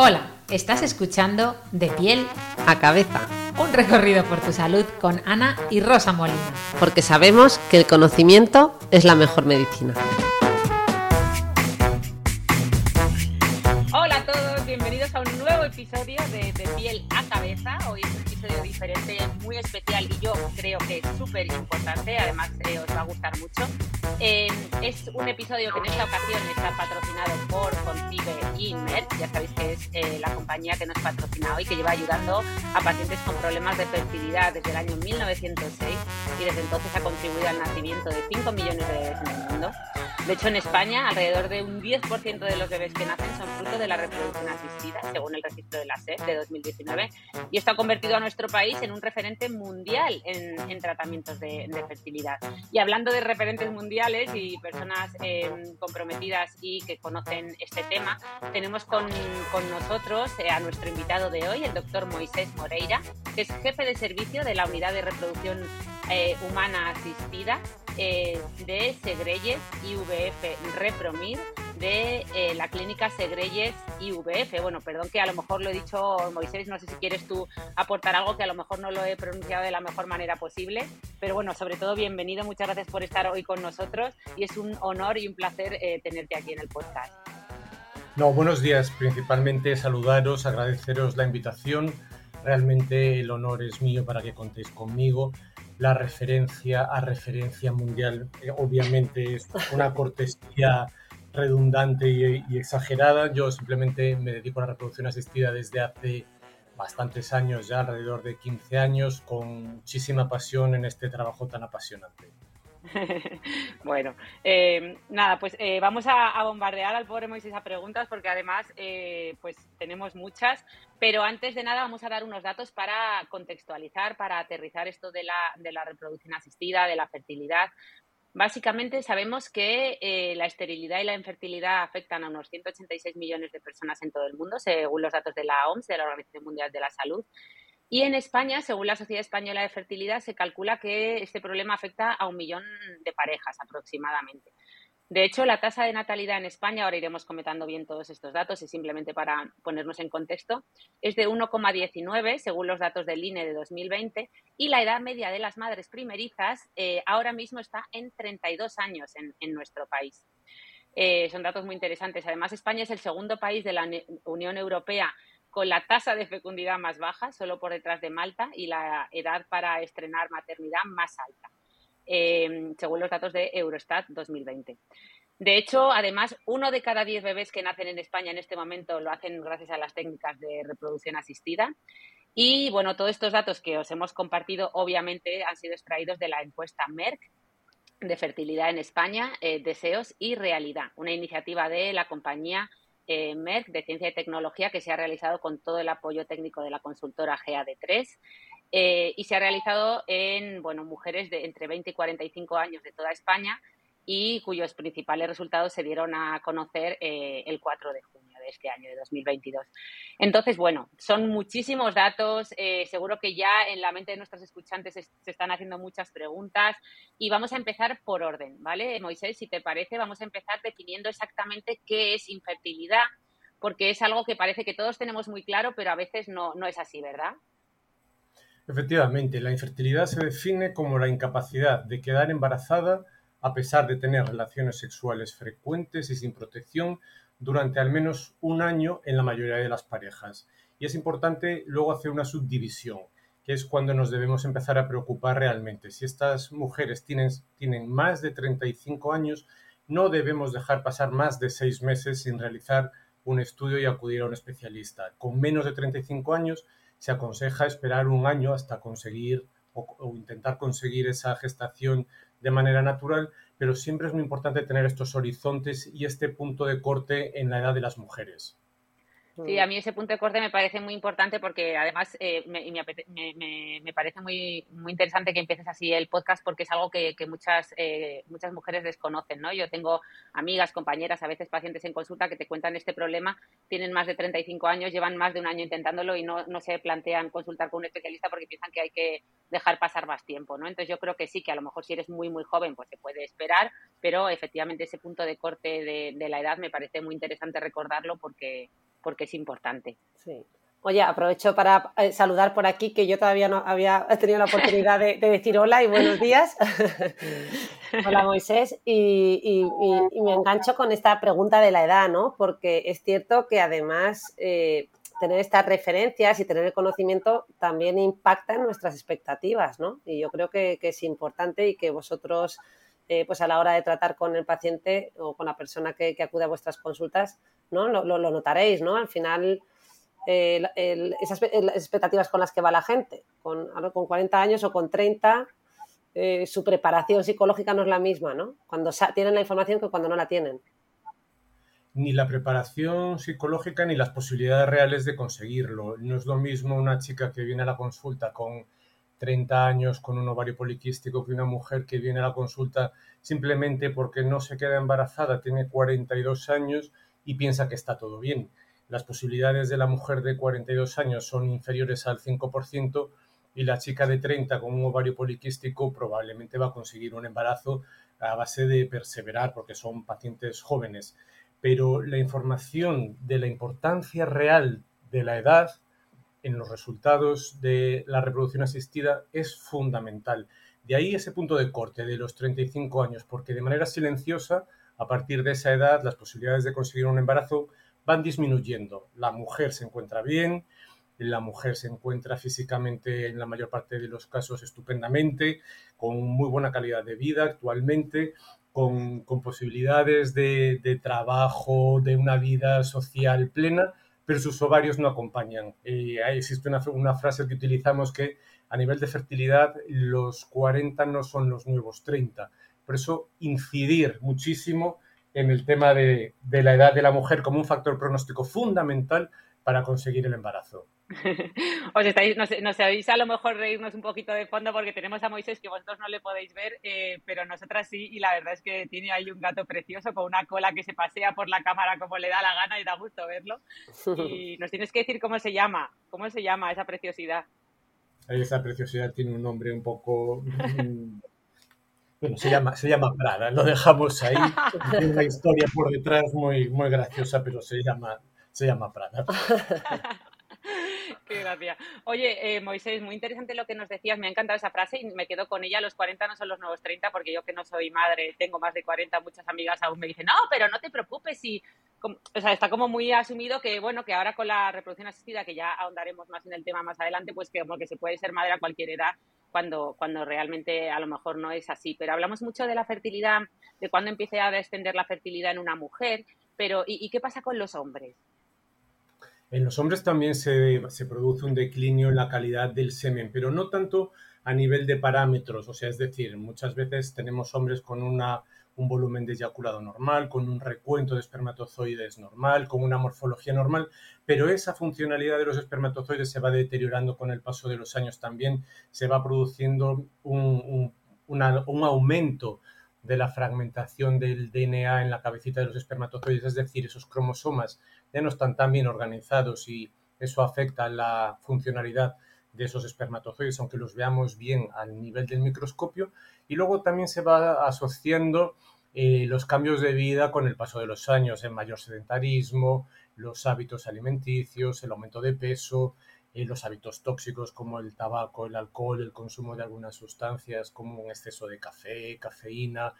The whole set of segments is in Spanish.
Hola, estás escuchando De piel a cabeza. Un recorrido por tu salud con Ana y Rosa Molina. Porque sabemos que el conocimiento es la mejor medicina. Hola a todos, bienvenidos a un nuevo episodio de De piel a cabeza. Hoy diferente, muy especial y yo creo que es súper importante. Además, eh, os va a gustar mucho. Eh, es un episodio que en esta ocasión está patrocinado por Concibe y Merck. Ya sabéis que es eh, la compañía que nos patrocina hoy, que lleva ayudando a pacientes con problemas de fertilidad desde el año 1906 y desde entonces ha contribuido al nacimiento de 5 millones de bebés en el mundo. De hecho, en España, alrededor de un 10% de los bebés que nacen son fruto de la reproducción asistida, según el registro de la SEP de 2019. Y esto ha convertido a nuestro país en un referente mundial en, en tratamientos de, fertilidad. Y hablando de referentes mundiales y personas eh, comprometidas y que conocen este tema, tenemos con, con nosotros eh, a nuestro invitado de hoy, el doctor Moisés Moreira, que es jefe de servicio de la Unidad de Reproducción eh, Humana Asistida eh, de Segreyes Repromir de eh, la clínica Segreyes IVF. Bueno, perdón que a lo mejor lo he dicho Moisés, no sé si quieres tú aportar algo que a lo mejor no lo he pronunciado de la mejor manera posible, pero bueno, sobre todo bienvenido, muchas gracias por estar hoy con nosotros y es un honor y un placer eh, tenerte aquí en el podcast. No, buenos días, principalmente saludaros, agradeceros la invitación. Realmente el honor es mío para que contéis conmigo la referencia a referencia mundial. Eh, obviamente es una cortesía redundante y, exagerada. Yo simplemente me dedico a la reproducción asistida desde hace bastantes años, ya alrededor de 15 años, con muchísima pasión en este trabajo tan apasionante. bueno, eh, nada, pues eh, vamos a, bombardear al pobre Moisés a preguntas porque además eh, pues tenemos muchas, pero antes de nada vamos a dar unos datos para contextualizar, para aterrizar esto de la, de la reproducción asistida, de la fertilidad. Básicamente sabemos que la esterilidad y la infertilidad afectan a unos 186 millones de personas en todo el mundo, según los datos de la OMS, de la Organización Mundial de la Salud. Y en España, según la Sociedad Española de Fertilidad, se calcula que este problema afecta a un millón de parejas aproximadamente. De hecho, la tasa de natalidad en España, ahora iremos comentando bien todos estos datos y simplemente para ponernos en contexto, es de 1,19 según los datos del INE de 2020 y la edad media de las madres primerizas eh, ahora mismo está en 32 años en, nuestro país. Eh, son datos muy interesantes. Además, España es el segundo país de la Unión Europea con la tasa de fecundidad más baja, solo por detrás de Malta, y la edad para estrenar maternidad más alta, eh, según los datos de Eurostat 2020. De hecho, además, uno de cada diez bebés que nacen en España en este momento lo hacen gracias a las técnicas de reproducción asistida. Y bueno, todos estos datos que os hemos compartido, obviamente, han sido extraídos de la encuesta Merck de fertilidad en España, eh, deseos y realidad, una iniciativa de la compañía eh, de Ciencia y Tecnología que se ha realizado con todo el apoyo técnico de la consultora GAD3 eh, y se ha realizado en bueno, mujeres de entre 20 y 45 años de toda España y cuyos principales resultados se dieron a conocer eh, el 4 de junio este año, de 2022. Entonces, bueno, son muchísimos datos, eh, seguro que ya en la mente de nuestros escuchantes se, están haciendo muchas preguntas y vamos a empezar por orden, ¿vale? Moisés, si te parece, vamos a empezar definiendo exactamente qué es infertilidad, porque es algo que parece que todos tenemos muy claro, pero a veces no, no es así, ¿verdad? Efectivamente, la infertilidad se define como la incapacidad de quedar embarazada a pesar de tener relaciones sexuales frecuentes y sin protección durante al menos un año en la mayoría de las parejas. Y es importante luego hacer una subdivisión, que es cuando nos debemos empezar a preocupar realmente. Si estas mujeres tienen, tienen más de 35 años, no debemos dejar pasar más de seis meses sin realizar un estudio y acudir a un especialista. Con menos de 35 años se aconseja esperar un año hasta conseguir o, o intentar conseguir esa gestación de manera natural, pero siempre es muy importante tener estos horizontes y este punto de corte en la edad de las mujeres. Sí, a mí ese punto de corte me parece muy importante porque además eh, me, me, me, parece muy, muy interesante que empieces así el podcast porque es algo que, muchas, eh, muchas mujeres desconocen, ¿no? Yo tengo amigas, compañeras, a veces pacientes en consulta que te cuentan este problema, tienen más de 35 años, llevan más de un año intentándolo y no, no se plantean consultar con un especialista porque piensan que hay que dejar pasar más tiempo, ¿no? Entonces yo creo que sí, que a lo mejor si eres muy, muy joven, pues se puede esperar, pero efectivamente ese punto de corte de, de la edad me parece muy interesante recordarlo porque porque es importante. Sí. Oye, aprovecho para eh, saludar por aquí, que yo todavía no había tenido la oportunidad de, decir hola y buenos días. hola Moisés. Y, me engancho con esta pregunta de la edad, ¿no? Porque es cierto que además eh, tener estas referencias y tener el conocimiento también impacta en nuestras expectativas, ¿no? Y yo creo que, es importante y que vosotros, eh, pues a la hora de tratar con el paciente o con la persona que acude a vuestras consultas, ¿no? Lo, notaréis, ¿no? Al final, eh, esas expectativas con las que va la gente, con, con 40 años o con 30, eh, su preparación psicológica no es la misma, ¿no? Cuando tienen la información que cuando no la tienen. Ni la preparación psicológica ni las posibilidades reales de conseguirlo. No es lo mismo una chica que viene a la consulta con 30 años con un ovario poliquístico que una mujer que viene a la consulta simplemente porque no se queda embarazada, tiene 42 años y piensa que está todo bien. Las posibilidades de la mujer de 42 años son inferiores al 5% y la chica de 30 con un ovario poliquístico probablemente va a conseguir un embarazo a base de perseverar porque son pacientes jóvenes. Pero la información de la importancia real de la edad en los resultados de la reproducción asistida es fundamental. De ahí ese punto de corte de los 35 años, porque de manera silenciosa a partir de esa edad las posibilidades de conseguir un embarazo van disminuyendo. La mujer se encuentra bien, la mujer se encuentra físicamente en la mayor parte de los casos estupendamente, con muy buena calidad de vida actualmente, con, posibilidades de, trabajo, de una vida social plena, pero sus ovarios no acompañan. Eh, existe una, una frase que utilizamos que a nivel de fertilidad los 40 no son los nuevos 30 por eso, incidir muchísimo en el tema de, la edad de la mujer como un factor pronóstico fundamental para conseguir el embarazo. Os estáis, nos, sabéis a lo mejor reírnos un poquito de fondo porque tenemos a Moisés que vosotros no le podéis ver, eh, pero nosotras sí, y la verdad es que tiene ahí un gato precioso con una cola que se pasea por la cámara como le da la gana y da gusto verlo. Y nos tienes que decir cómo se llama, cómo se llama esa preciosidad. Esa preciosidad tiene un nombre un poco Bueno, se llama, se llama Prada, lo dejamos ahí. Tiene una historia por detrás muy, muy graciosa, pero se llama, se llama Prada. Qué gracia. Oye, eh, Moisés, muy interesante lo que nos decías. Me ha encantado esa frase y me quedo con ella. Los 40 no son los nuevos 30, porque yo que no soy madre, tengo más de 40, muchas amigas aún me dicen, no, pero no te preocupes. Y, o sea, está como muy asumido que, bueno, que ahora con la reproducción asistida, que ya ahondaremos más en el tema más adelante, pues que como que se puede ser madre a cualquier edad cuando, cuando realmente a lo mejor no es así. Pero hablamos mucho de la fertilidad, de cuándo empieza a descender la fertilidad en una mujer, pero ¿y, qué pasa con los hombres? En los hombres también se, se, produce un declinio en la calidad del semen, pero no tanto a nivel de parámetros, o sea, es decir, muchas veces tenemos hombres con una un volumen de eyaculado normal, con un recuento de espermatozoides normal, con una morfología normal, pero esa funcionalidad de los espermatozoides se va deteriorando con el paso de los años también, se va produciendo un, aumento de la fragmentación del DNA en la cabecita de los espermatozoides, es decir, esos cromosomas ya no están tan bien organizados y eso afecta la funcionalidad de esos espermatozoides, aunque los veamos bien al nivel del microscopio, y luego también se va asociando eh, los cambios de vida con el paso de los años, el mayor sedentarismo, los hábitos alimenticios, el aumento de peso, eh, los hábitos tóxicos como el tabaco, el alcohol, el consumo de algunas sustancias como un exceso de café, cafeína,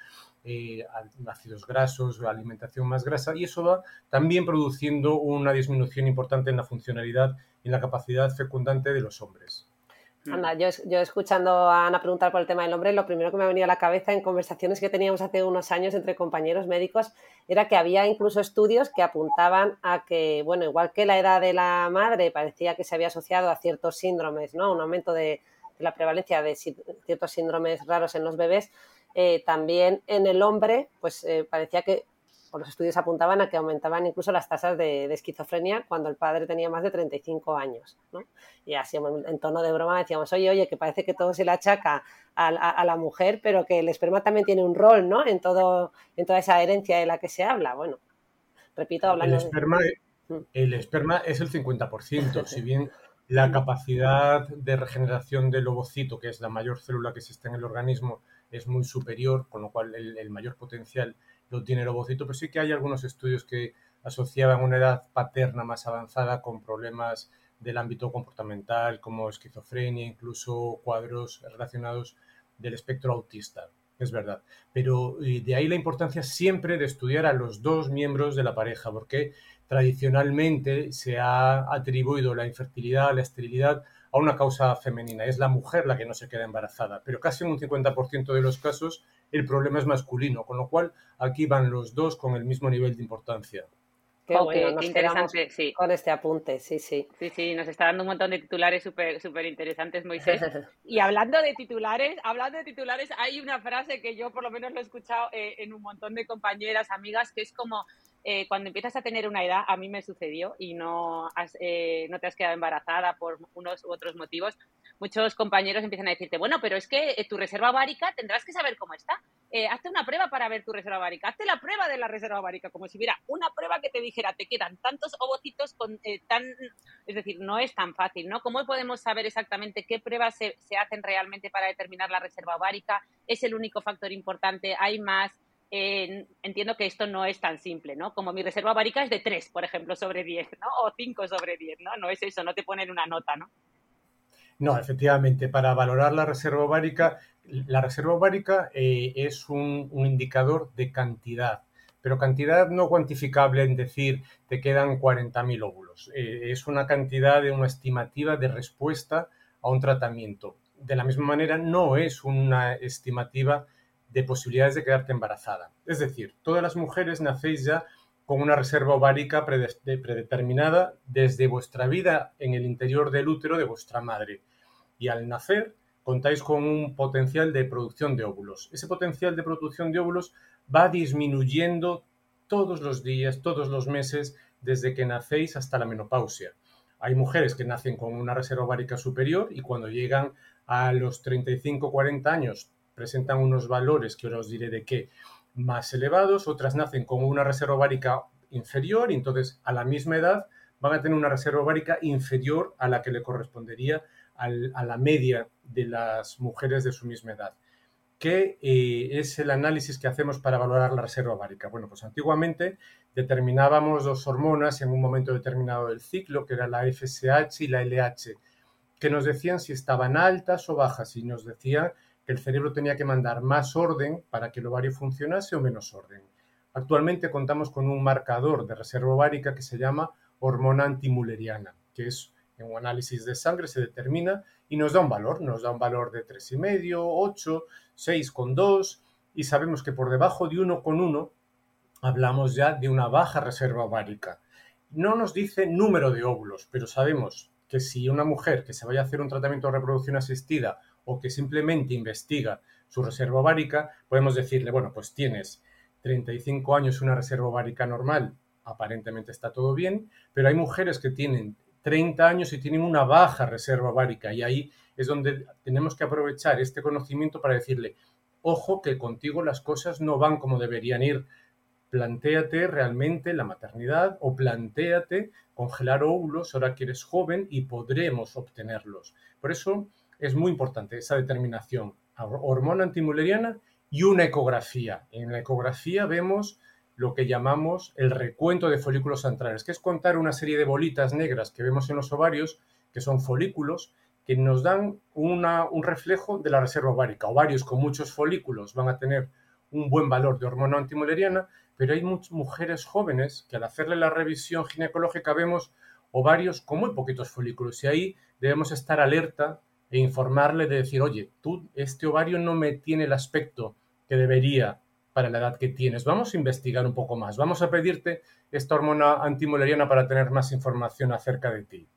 eh, ácidos grasos, alimentación más grasa, y eso va también produciendo una disminución importante en la funcionalidad y la capacidad fecundante de los hombres. Mm. Anda, yo, yo, escuchando a Ana preguntar por el tema del hombre, lo primero que me ha venido a la cabeza en conversaciones que teníamos hace unos años entre compañeros médicos era que había incluso estudios que apuntaban a que, bueno, igual que la edad de la madre parecía que se había asociado a ciertos síndromes, ¿no? Un aumento de, la prevalencia de ciertos síndromes raros en los bebés, eh, también en el hombre, pues eh, parecía que por los estudios apuntaban a que aumentaban incluso las tasas de, esquizofrenia cuando el padre tenía más de 35 años. ¿no? Y así en tono de broma decíamos, oye, oye, que parece que todo se le achaca a, la mujer, pero que el esperma también tiene un rol ¿no? en, todo, en toda esa herencia de la que se habla. Bueno, repito, hablando el esperma, mm. el esperma es el 50%, si bien la capacidad de regeneración del ovocito, que es la mayor célula que existe en el organismo, es muy superior, con lo cual el, mayor potencial lo tiene el ovocito, pero sí que hay algunos estudios que asociaban una edad paterna más avanzada con problemas del ámbito comportamental, como esquizofrenia, incluso cuadros relacionados del espectro autista. Es verdad. Pero de ahí la importancia siempre de estudiar a los dos miembros de la pareja, porque tradicionalmente se ha atribuido la infertilidad, la esterilidad a una causa femenina. Es la mujer la que no se queda embarazada, pero casi en un 50% de los casos el problema es masculino, con lo cual aquí van los dos con el mismo nivel de importancia. Qué bueno, interesante, sí. Con este apunte, sí, sí. Sí, sí, nos está dando un montón de titulares súper súper interesantes, Moisés. Y hablando de titulares, hablando de titulares, hay una frase que yo por lo menos lo he escuchado eh, en un montón de compañeras, amigas, que es como eh, cuando empiezas a tener una edad, a mí me sucedió y no, eh, no te has quedado embarazada por unos u otros motivos, muchos compañeros empiezan a decirte, bueno, pero es que tu reserva ovárica tendrás que saber cómo está. hazte una prueba para ver tu reserva ovárica. Hazte la prueba de la reserva ovárica, como si hubiera una prueba que te dije te quedan tantos ovocitos con eh, tan, es decir, no es tan fácil, ¿no? ¿Cómo podemos saber exactamente qué pruebas se, hacen realmente para determinar la reserva ovárica? ¿Es el único factor importante? ¿Hay más? Entiendo que esto no es tan simple, ¿no? Como mi reserva ovárica es de 3, por ejemplo, sobre 10, ¿no? O 5 sobre 10, ¿no? No es eso, no te ponen una nota, ¿no? No, efectivamente, para valorar la reserva ovárica, la reserva ovárica eh, es un, un, indicador de cantidad pero cantidad no cuantificable en decir te quedan 40.000 óvulos. Eh, es una cantidad de una estimativa de respuesta a un tratamiento. De la misma manera, no es una estimativa de posibilidades de quedarte embarazada. Es decir, todas las mujeres nacéis ya con una reserva ovárica predeterminada desde vuestra vida en el interior del útero de vuestra madre. Y al nacer contáis con un potencial de producción de óvulos. Ese potencial de producción de óvulos va disminuyendo todos los días, todos los meses, desde que nacéis hasta la menopausia. Hay mujeres que nacen con una reserva ovárica superior y cuando llegan a los 35-40 años presentan unos valores que ahora os diré de qué más elevados, otras nacen con una reserva ovárica inferior y entonces a la misma edad van a tener una reserva ovárica inferior a la que le correspondería a la media de las mujeres de su misma edad. ¿Qué eh, es el análisis que hacemos para valorar la reserva ovárica? Bueno, pues antiguamente determinábamos dos hormonas en un momento determinado del ciclo, que era la FSH y la LH, que nos decían si estaban altas o bajas y nos decían el cerebro tenía que mandar más orden para que el ovario funcionase o menos orden. Actualmente contamos con un marcador de reserva ovárica que se llama hormona antimuleriana, que es en un análisis de sangre se determina y nos da un valor, nos da un valor de 3,5, 8, 6,2 y sabemos que por debajo de 1,1 hablamos ya de una baja reserva ovárica. No nos dice número de óvulos, pero sabemos que si una mujer que se vaya a hacer un tratamiento de reproducción asistida o que simplemente investiga su reserva ovárica, podemos decirle, bueno, pues tienes 35 años una reserva ovárica normal, aparentemente está todo bien, pero hay mujeres que tienen 30 años y tienen una baja reserva ovárica y ahí es donde tenemos que aprovechar este conocimiento para decirle, ojo que contigo las cosas no van como deberían ir. Plantéate realmente la maternidad o plantéate congelar óvulos ahora que eres joven y podremos obtenerlos. Por eso es muy importante esa determinación. Hormona antimuleriana y una ecografía. En la ecografía vemos lo que llamamos el recuento de folículos centrales, que es contar una serie de bolitas negras que vemos en los ovarios, que son folículos, que nos dan un reflejo de la reserva ovárica. Ovarios con muchos folículos van a tener un buen valor de hormona antimuleriana, pero hay muchas mujeres jóvenes que al hacerle la revisión ginecológica vemos ovarios con muy poquitos folículos y ahí debemos estar alerta e informarle de decir, oye, tú, este ovario no me tiene el aspecto que debería para la edad que tienes. Vamos a investigar un poco más. Vamos a pedirte esta hormona antimuleriana para tener más información acerca de ti.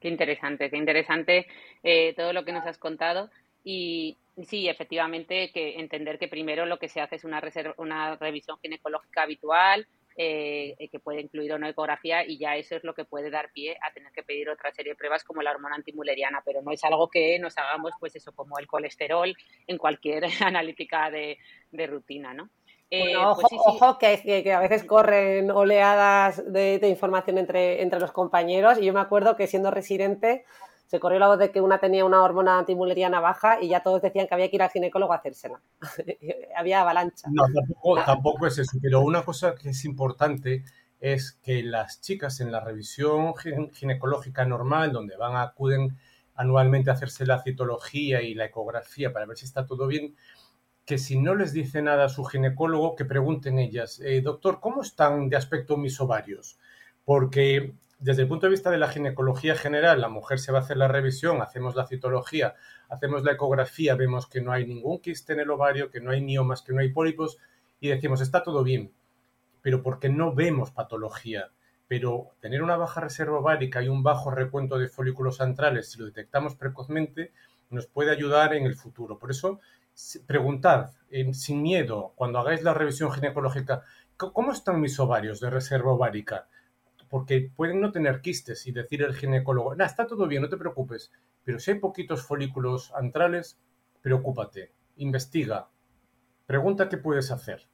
Qué interesante, qué interesante eh, todo lo que nos has contado. Y sí, efectivamente, que entender que primero lo que se hace es una, una revisión ginecológica habitual, eh, que puede incluir una ecografía y ya eso es lo que puede dar pie a tener que pedir otra serie de pruebas como la hormona antimuleriana, pero no es algo que nos hagamos, pues eso, como el colesterol en cualquier analítica de, rutina, ¿no? Eh, ojo, pues ojo que, que, a veces corren oleadas de, de, información entre, entre los compañeros y yo me acuerdo que siendo residente se corrió la voz de que una tenía una hormona antimuleriana baja y ya todos decían que había que ir al ginecólogo a hacérsela. había avalancha. No, tampoco, es eso, pero una cosa que es importante es que las chicas en la revisión ginecológica normal, donde van a acuden anualmente a hacerse la citología y la ecografía para ver si está todo bien, que si no les dice nada a su ginecólogo, que pregunten ellas, eh, doctor, ¿cómo están de aspecto mis ovarios? Porque desde el punto de vista de la ginecología general, la mujer se va a hacer la revisión, hacemos la citología, hacemos la ecografía, vemos que no hay ningún quiste en el ovario, que no hay miomas, que no hay pólipos y decimos, está todo bien, pero porque no vemos patología. Pero tener una baja reserva ovárica y un bajo recuento de folículos centrales, si lo detectamos precozmente, nos puede ayudar en el futuro. Por eso, preguntad sin miedo cuando hagáis la revisión ginecológica, ¿cómo están mis ovarios de reserva ovárica? Porque pueden no tener quistes y decir el ginecólogo, nah, está todo bien, no te preocupes, pero si hay poquitos folículos antrales, preocúpate, investiga, pregunta qué puedes hacer.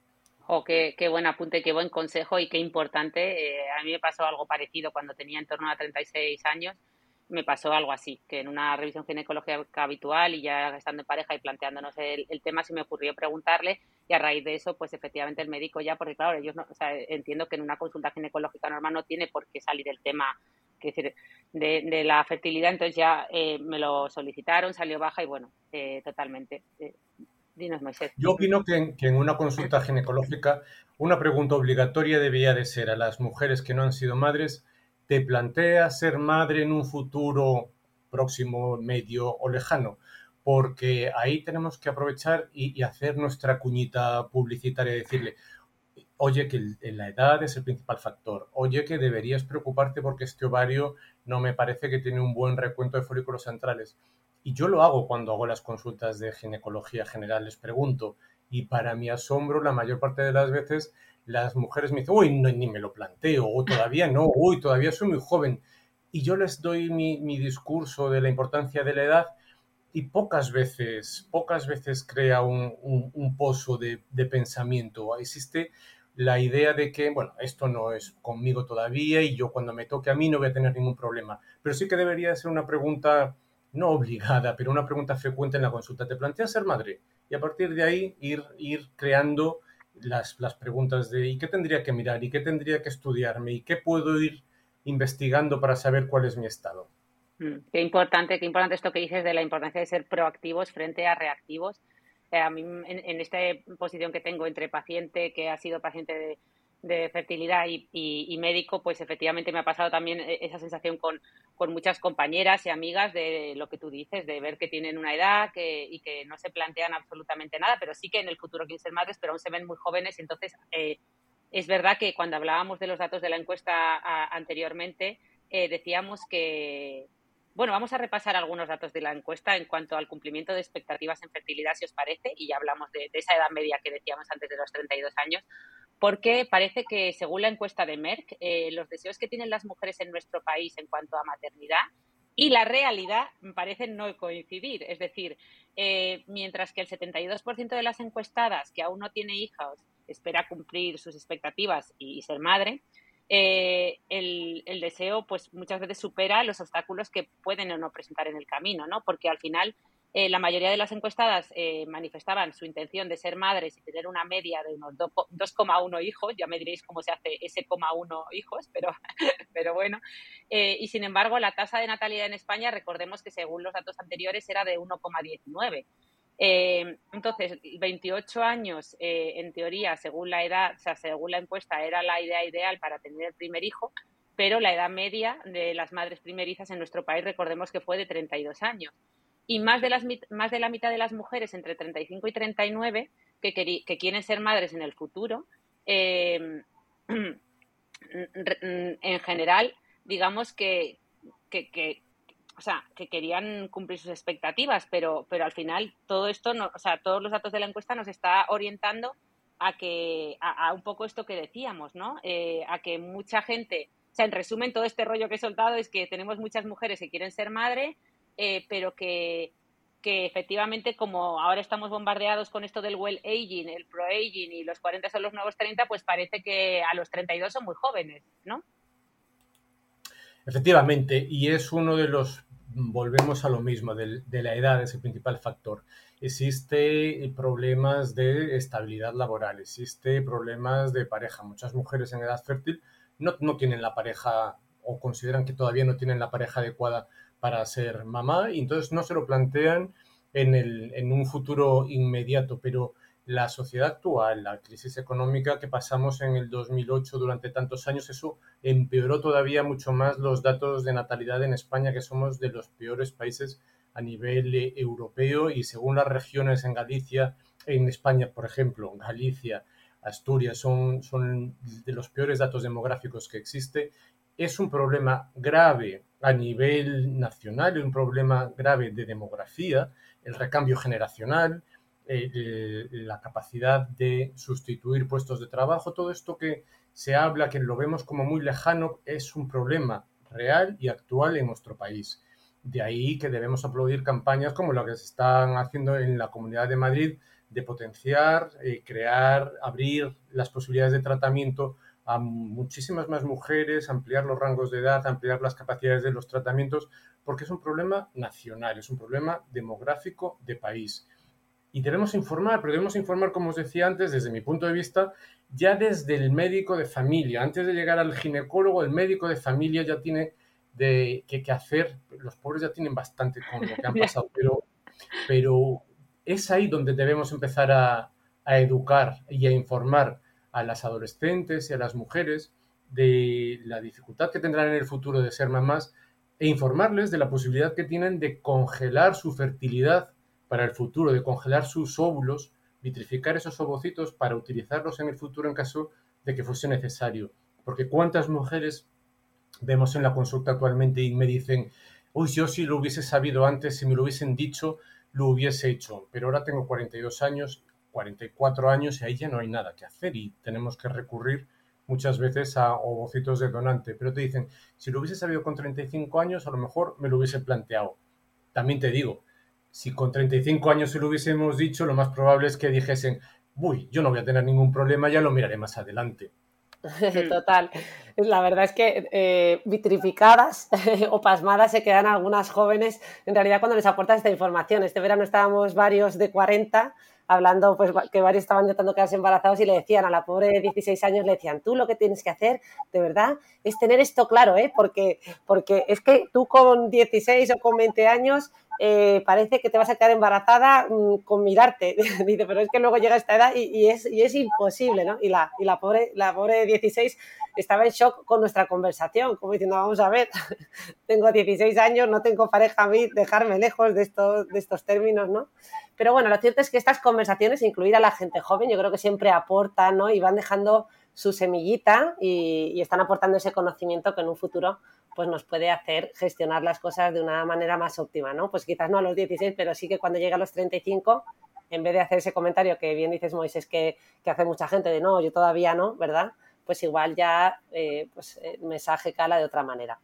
Oh, qué, buen apunte, qué buen consejo y qué importante. Eh, a mí me pasó algo parecido cuando tenía en torno a 36 años me pasó algo así, que en una revisión ginecológica habitual y ya estando en pareja y planteándonos el, tema, se me ocurrió preguntarle y a raíz de eso, pues efectivamente el médico ya, porque claro, ellos no, entiendo que en una consulta ginecológica normal no tiene por qué salir el tema de, la fertilidad, entonces ya eh, me lo solicitaron, salió baja y bueno, eh, totalmente. Eh, dinos, Moisés. Yo opino que que en una consulta ginecológica una pregunta obligatoria debía de ser a las mujeres que no han sido madres, te planteas ser madre en un futuro próximo, medio o lejano, porque ahí tenemos que aprovechar y, hacer nuestra cuñita publicitaria y decirle, oye que la edad es el principal factor, oye que deberías preocuparte porque este ovario no me parece que tiene un buen recuento de folículos centrales. Y yo lo hago cuando hago las consultas de ginecología general, les pregunto, y para mi asombro, la mayor parte de las veces las mujeres me dicen, uy, ni me lo planteo, o todavía no, uy, todavía soy muy joven. Y yo les doy mi, discurso de la importancia de la edad y pocas veces, pocas veces crea un, pozo de, pensamiento. Existe la idea de que, bueno, esto no es conmigo todavía y yo cuando me toque a mí no voy a tener ningún problema. Pero sí que debería ser una pregunta, no obligada, pero una pregunta frecuente en la consulta. ¿Te planteas ser madre? Y a partir de ahí ir, ir creando las, las preguntas de ¿y qué tendría que mirar? ¿y qué tendría que estudiarme? ¿y qué puedo ir investigando para saber cuál es mi estado? Mm, qué importante, qué importante esto que dices de la importancia de ser proactivos frente a reactivos. Eh, a mí, en, en, esta posición que tengo entre paciente que ha sido paciente de, de fertilidad y, médico, pues efectivamente me ha pasado también e, esa sensación con, muchas compañeras y amigas de lo que tú dices, de ver que tienen una edad que, y que no se plantean absolutamente nada, pero sí que en el futuro quieren ser madres, pero aún se ven muy jóvenes. Entonces, eh, es verdad que cuando hablábamos de los datos de la encuesta anteriormente, eh, decíamos que, bueno, vamos a repasar algunos datos de la encuesta en cuanto al cumplimiento de expectativas en fertilidad, si os parece, y ya hablamos de, de esa edad media que decíamos antes de los 32 años porque parece que, según la encuesta de Merck, eh, los deseos que tienen las mujeres en nuestro país en cuanto a maternidad y la realidad parecen no coincidir. Es decir, eh, mientras que el 72% de las encuestadas que aún no tiene hijos espera cumplir sus expectativas y, ser madre, eh, el, el, deseo pues muchas veces supera los obstáculos que pueden o no presentar en el camino, ¿no? Porque al final eh, la mayoría de las encuestadas eh, manifestaban su intención de ser madres y tener una media de unos 2,1 hijos. Ya me diréis cómo se hace ese 1 hijos, pero, pero bueno. Eh, y sin embargo, la tasa de natalidad en España, recordemos que según los datos anteriores era de 1,19. entonces, 28 años, en teoría, según la edad, o sea, según la encuesta, era la idea ideal para tener el primer hijo, pero la edad media de las madres primerizas en nuestro país, recordemos que fue de 32 años y más de, las, más de la mitad de las mujeres entre 35 y 39 que, que quieren ser madres en el futuro, eh, en general, digamos que, que, o sea, que querían cumplir sus expectativas, pero, pero al final todo esto, no, o sea, todos los datos de la encuesta nos está orientando a que, a, un poco esto que decíamos, ¿no? Eh, a que mucha gente, o sea, en resumen, todo este rollo que he soltado es que tenemos muchas mujeres que quieren ser madre, eh, pero que, que efectivamente, como ahora estamos bombardeados con esto del well aging, el pro aging y los 40 son los nuevos 30, pues parece que a los 32 son muy jóvenes, ¿no? Efectivamente, y es uno de los, volvemos a lo mismo, de, la edad es el principal factor. Existe problemas de estabilidad laboral, existe problemas de pareja. Muchas mujeres en edad fértil no, no tienen la pareja o consideran que todavía no tienen la pareja adecuada para ser mamá y entonces no se lo plantean en, el, en un futuro inmediato, pero la sociedad actual, la crisis económica que pasamos en el 2008 durante tantos años, eso empeoró todavía mucho más los datos de natalidad en España, que somos de los peores países a nivel eh, europeo y según las regiones en Galicia, en España, por ejemplo, Galicia, Asturias son, son de los peores datos demográficos que existe. Es un problema grave a nivel nacional, un problema grave de demografía, el recambio generacional, eh, la capacidad de sustituir puestos de trabajo, todo esto que se habla, que lo vemos como muy lejano, es un problema real y actual en nuestro país. De ahí que debemos aplaudir campañas como la que se están haciendo en la Comunidad de Madrid de potenciar, eh, crear, abrir las posibilidades de tratamiento a muchísimas más mujeres, ampliar los rangos de edad, ampliar las capacidades de los tratamientos, porque es un problema nacional, es un problema demográfico de país. Y debemos informar, pero debemos informar, como os decía antes, desde mi punto de vista, ya desde el médico de familia. Antes de llegar al ginecólogo, el médico de familia ya tiene de, que, hacer, los pobres ya tienen bastante con lo que han pasado, pero, pero es ahí donde debemos empezar a, a educar y a informar a las adolescentes y a las mujeres de la dificultad que tendrán en el futuro de ser mamás e informarles de la posibilidad que tienen de congelar su fertilidad para el futuro, de congelar sus óvulos, vitrificar esos ovocitos para utilizarlos en el futuro en caso de que fuese necesario. Porque cuántas mujeres vemos en la consulta actualmente y me dicen, uy, yo si lo hubiese sabido antes, si me lo hubiesen dicho, lo hubiese hecho. Pero ahora tengo 42 años, 44 años y ahí ya no hay nada que hacer y tenemos que recurrir muchas veces a ovocitos de donante. Pero te dicen, si lo hubiese sabido con 35 años, a lo mejor me lo hubiese planteado. También te digo, si con 35 años se lo hubiésemos dicho, lo más probable es que dijesen, uy, yo no voy a tener ningún problema, ya lo miraré más adelante. Total. La verdad es que eh, vitrificadas o pasmadas se quedan algunas jóvenes en realidad cuando les aportas esta información. Este verano estábamos varios de 40 hablando, pues que varios estaban intentando quedarse embarazados y le decían a la pobre de 16 años, le decían, tú lo que tienes que hacer, de verdad, es tener esto claro, ¿eh? Porque, porque es que tú con 16 o con 20 años eh, parece que te vas a quedar embarazada mm, con mirarte. Dice, pero es que luego llega esta edad y, es, imposible, ¿no? Y la, pobre, la pobre de 16 estaba en shock con nuestra conversación, como diciendo, vamos a ver, tengo 16 años, no tengo pareja a mí, dejarme lejos de estos, términos, ¿no? Pero bueno, lo cierto es que estas conversaciones, incluir a la gente joven, yo creo que siempre aportan, ¿no? Y van dejando su semillita y, están aportando ese conocimiento que en un futuro pues nos puede hacer gestionar las cosas de una manera más óptima, ¿no? Pues quizás no a los 16, pero sí que cuando llegue a los 35, en vez de hacer ese comentario que bien dices, Moisés, que, que hace mucha gente de no, yo todavía no, ¿verdad? Pues igual ya eh, pues, el mensaje cala de otra manera.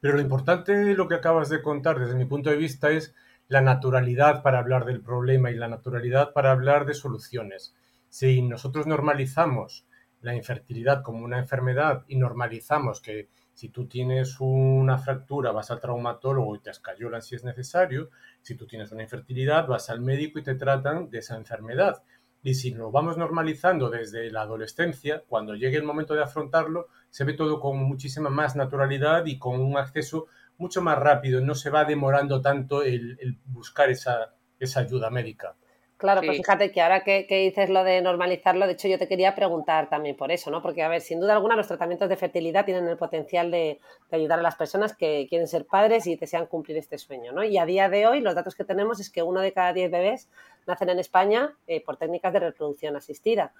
Pero lo importante de lo que acabas de contar desde mi punto de vista es la naturalidad para hablar del problema y la naturalidad para hablar de soluciones. Si nosotros normalizamos la infertilidad como una enfermedad y normalizamos que si tú tienes una fractura vas al traumatólogo y te escayolan si es necesario, si tú tienes una infertilidad vas al médico y te tratan de esa enfermedad. Y si lo vamos normalizando desde la adolescencia, cuando llegue el momento de afrontarlo, se ve todo con muchísima más naturalidad y con un acceso mucho más rápido, no se va demorando tanto el, buscar esa, esa ayuda médica. Claro, pues fíjate que ahora que, dices lo de normalizarlo, de hecho yo te quería preguntar también por eso, ¿no? Porque, a ver, sin duda alguna los tratamientos de fertilidad tienen el potencial de, ayudar a las personas que quieren ser padres y desean cumplir este sueño, ¿no? Y a día de hoy los datos que tenemos es que uno de cada diez bebés nacen en España eh, por técnicas de reproducción asistida.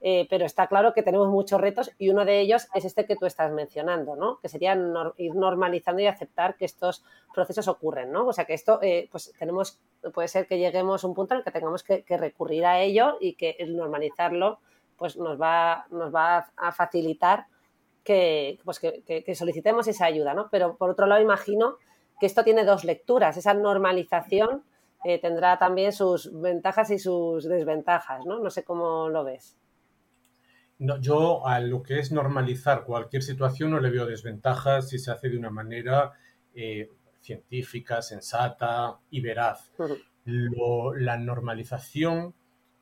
eh, pero está claro que tenemos muchos retos y uno de ellos es este que tú estás mencionando, ¿no? Que sería ir normalizando y aceptar que estos procesos ocurren, ¿no? O sea, que esto, eh, pues tenemos, puede ser que lleguemos a un punto en el que tengamos que, recurrir a ello y que el normalizarlo, pues nos va, nos va a facilitar que, pues que, solicitemos esa ayuda, ¿no? Pero por otro lado, imagino que esto tiene dos lecturas, esa normalización eh, tendrá también sus ventajas y sus desventajas, ¿no? No sé cómo lo ves. No, yo a lo que es normalizar cualquier situación no le veo desventajas si se hace de una manera eh, científica, sensata y veraz. la normalización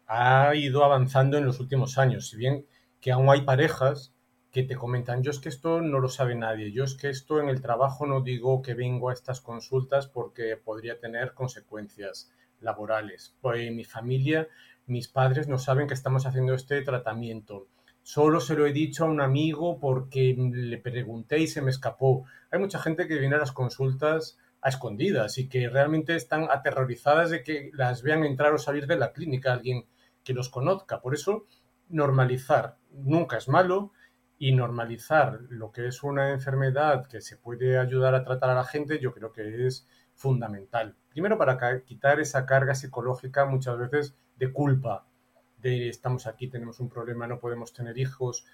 ha ido avanzando en los últimos años, si bien que aún hay parejas que te comentan, yo es que esto no lo sabe nadie, yo es que esto en el trabajo no digo que vengo a estas consultas porque podría tener consecuencias laborales. Pues mi familia, mis padres no saben que estamos haciendo este tratamiento solo se lo he dicho a un amigo porque le pregunté y se me escapó. Hay mucha gente que viene a las consultas a escondidas y que realmente están aterrorizadas de que las vean entrar o salir de la clínica alguien que los conozca. Por eso, normalizar nunca es malo y normalizar lo que es una enfermedad que se puede ayudar a tratar a la gente, yo creo que es fundamental. Primero para quitar esa carga psicológica muchas veces de culpa estamos aquí, tenemos un problema, no podemos tener hijos,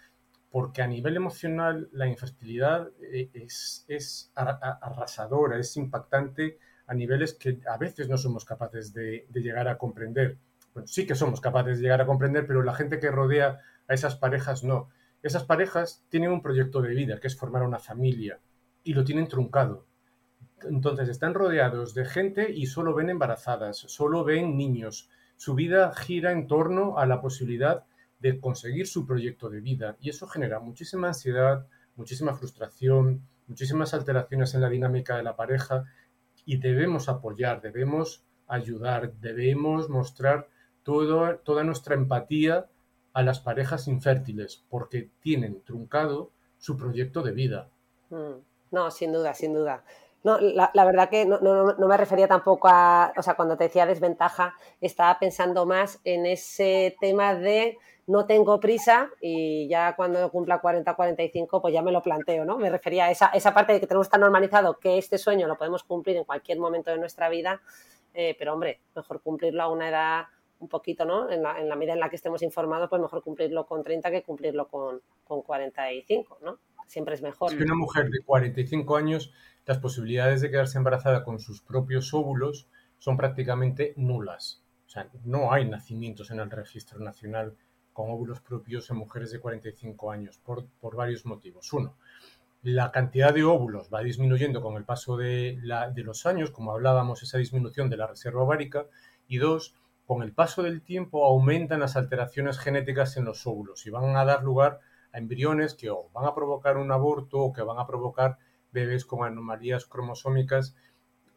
porque a nivel emocional la infertilidad eh, es, arrasadora, es impactante a niveles que a veces no somos capaces de, llegar a comprender. Bueno, sí que somos capaces de llegar a comprender, pero la gente que rodea a esas parejas no. Esas parejas tienen un proyecto de vida, que es formar una familia, y lo tienen truncado. Entonces están rodeados de gente y solo ven embarazadas, solo ven niños, su vida gira en torno a la posibilidad de conseguir su proyecto de vida y eso genera muchísima ansiedad, muchísima frustración, muchísimas alteraciones en la dinámica de la pareja y debemos apoyar, debemos ayudar, debemos mostrar toda nuestra empatía a las parejas infértiles porque tienen truncado su proyecto de vida. Mm. No, sin duda, sin duda. No, la, la verdad que no, no, no, me refería tampoco a, o sea, cuando te decía desventaja, estaba pensando más en ese tema de no tengo prisa y ya cuando cumpla 40, 45, pues ya me lo planteo, ¿no? Me refería a esa, esa parte de que tenemos tan normalizado que este sueño lo podemos cumplir en cualquier momento de nuestra vida, eh, pero hombre, mejor cumplirlo a una edad un poquito, ¿no? En la, en la medida en la que estemos informados, pues mejor cumplirlo con 30 que cumplirlo con, con 45, ¿no? Siempre es mejor. Si una mujer de 45 años las posibilidades de quedarse embarazada con sus propios óvulos son prácticamente nulas. O sea, no hay nacimientos en el registro nacional con óvulos propios en mujeres de 45 años por, varios motivos. Uno, la cantidad de óvulos va disminuyendo con el paso de, de los años, como hablábamos, esa disminución de la reserva ovárica. Y dos, con el paso del tiempo aumentan las alteraciones genéticas en los óvulos y van a dar lugar a embriones que van a provocar un aborto o que van a provocar bebés con anomalías cromosómicas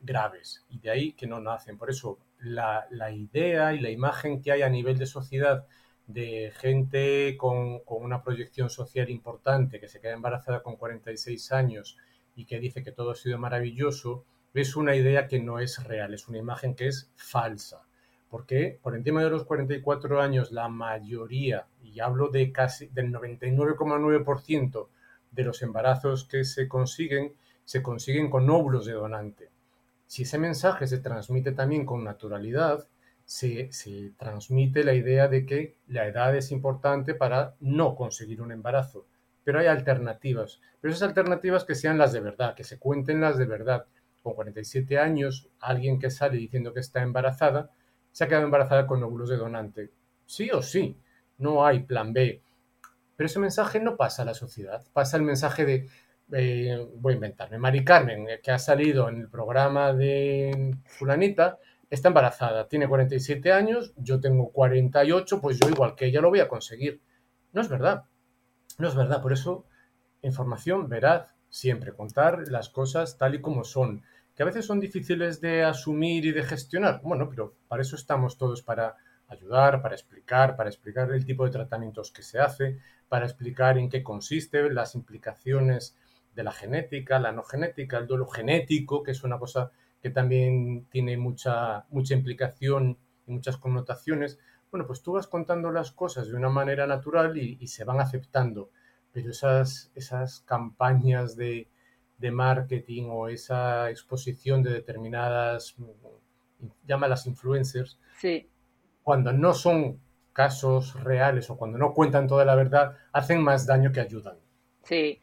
graves y de ahí que no nacen. Por eso la, idea y la imagen que hay a nivel de sociedad de gente con, una proyección social importante que se queda embarazada con 46 años y que dice que todo ha sido maravilloso, es una idea que no es real, es una imagen que es falsa. Porque por encima de los 44 años la mayoría, y hablo de casi del 99,9% de los embarazos que se consiguen, se consiguen con óvulos de donante. Si ese mensaje se transmite también con naturalidad, se, transmite la idea de que la edad es importante para no conseguir un embarazo. Pero hay alternativas. Pero esas alternativas que sean las de verdad, que se cuenten las de verdad. Con 47 años, alguien que sale diciendo que está embarazada, se ha quedado embarazada con óvulos de donante. Sí o sí. No hay plan B. Pero ese mensaje no pasa a la sociedad, pasa el mensaje de, eh, voy a inventarme, Mari Carmen, eh, que ha salido en el programa de fulanita, está embarazada, tiene 47 años, yo tengo 48, pues yo igual que ella lo voy a conseguir. No es verdad, no es verdad, por eso información veraz, siempre contar las cosas tal y como son, que a veces son difíciles de asumir y de gestionar. Bueno, pero para eso estamos todos, para ayudar, para explicar, para explicar el tipo de tratamientos que se hace, para explicar en qué consiste, las implicaciones de la genética, la no genética, el duelo genético, que es una cosa que también tiene mucha, mucha implicación y muchas connotaciones, bueno, pues tú vas contando las cosas de una manera natural y, se van aceptando, pero esas, esas campañas de, de marketing o esa exposición de determinadas, llámalas influencers, sí. cuando no son casos reales o cuando no cuentan toda la verdad, hacen más daño que ayudan. Sí,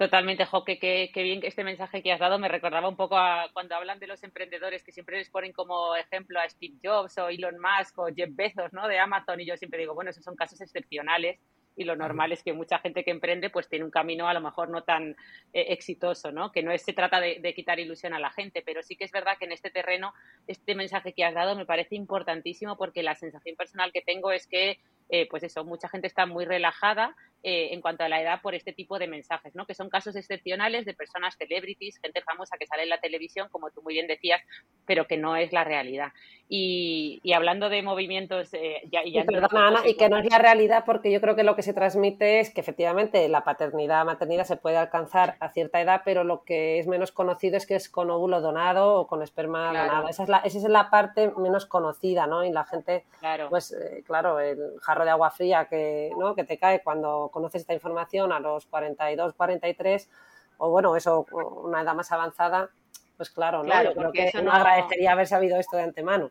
Totalmente, Jo, que, que, bien que este mensaje que has dado me recordaba un poco a cuando hablan de los emprendedores que siempre les ponen como ejemplo a Steve Jobs o Elon Musk o Jeff Bezos, ¿no? De Amazon y yo siempre digo, bueno, esos son casos excepcionales y lo normal es que mucha gente que emprende pues tiene un camino a lo mejor no tan eh, exitoso, ¿no? Que no se trata de, de, quitar ilusión a la gente, pero sí que es verdad que en este terreno este mensaje que has dado me parece importantísimo porque la sensación personal que tengo es que eh, pues eso, mucha gente está muy relajada eh, en cuanto a la edad por este tipo de mensajes, ¿no? Que son casos excepcionales de personas celebrities, gente famosa que sale en la televisión, como tú muy bien decías, pero que no es la realidad. Y, hablando de movimientos... Eh, ya, y, perdona, Ana, y que no es la realidad porque yo creo que lo que se transmite es que efectivamente la paternidad, maternidad se puede alcanzar a cierta edad, pero lo que es menos conocido es que es con óvulo donado o con esperma donado. Esa es, la, esa es la parte menos conocida, ¿no? Y la gente, claro. pues claro, el jarro de agua fría que, ¿no? que te cae cuando conoces esta información a los 42, 43, o bueno, eso, una edad más avanzada, pues claro, ¿no? Yo creo que no... agradecería haber sabido esto de antemano.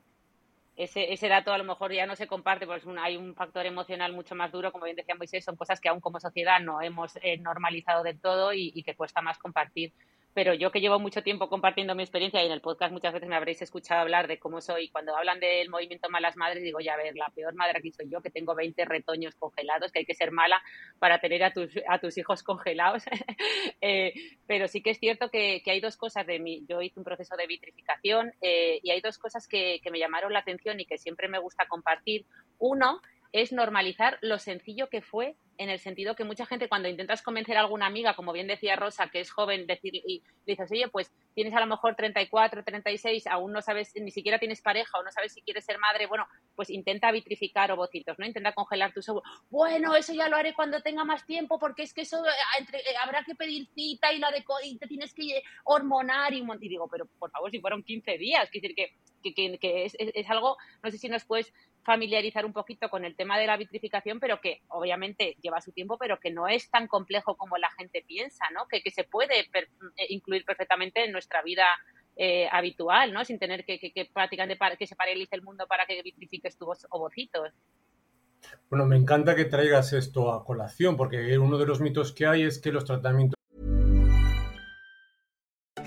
Ese, ese, dato a lo mejor ya no se comparte, pues hay un factor emocional mucho más duro, como bien decía Moisés, son cosas que aún como sociedad no hemos eh, normalizado del todo y, y, que cuesta más compartir pero yo que llevo mucho tiempo compartiendo mi experiencia y en el podcast muchas veces me habréis escuchado hablar de cómo soy, cuando hablan del movimiento Malas Madres, digo, ya a ver, la peor madre aquí soy yo, que tengo 20 retoños congelados, que hay que ser mala para tener a tus, a tus hijos congelados. eh, pero sí que es cierto que, que, hay dos cosas de mí. Yo hice un proceso de vitrificación eh, y hay dos cosas que, que me llamaron la atención y que siempre me gusta compartir. Uno es normalizar lo sencillo que fue en el sentido que mucha gente cuando intentas convencer a alguna amiga, como bien decía Rosa, que es joven, decir, y dices, oye, pues tienes a lo mejor 34, 36, aún no sabes, ni siquiera tienes pareja o no sabes si quieres ser madre, bueno, pues intenta vitrificar ovocitos, ¿no? Intenta congelar tus óvulos. Bueno, eso ya lo haré cuando tenga más tiempo, porque es que eso eh, eh, habrá que pedir cita y la de y te tienes que hormonar y, y digo, pero por favor, si fueron 15 días, quiere decir que que, es, es, algo, no sé si nos puedes familiarizar un poquito con el tema de la vitrificación, pero que obviamente lleva su tiempo, pero que no es tan complejo como la gente piensa, ¿no? Que, que se puede eh, incluir perfectamente en nuestra vida eh, habitual, ¿no? Sin tener que, que, que prácticamente que se paralice el mundo para que vitrifiques tus ovocitos. Bueno, me encanta que traigas esto a colación, porque uno de los mitos que hay es que los tratamientos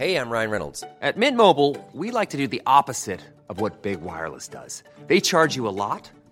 Hey, I'm Ryan Reynolds. At Mint Mobile, we like to do the opposite of what Big Wireless does. They charge you a lot,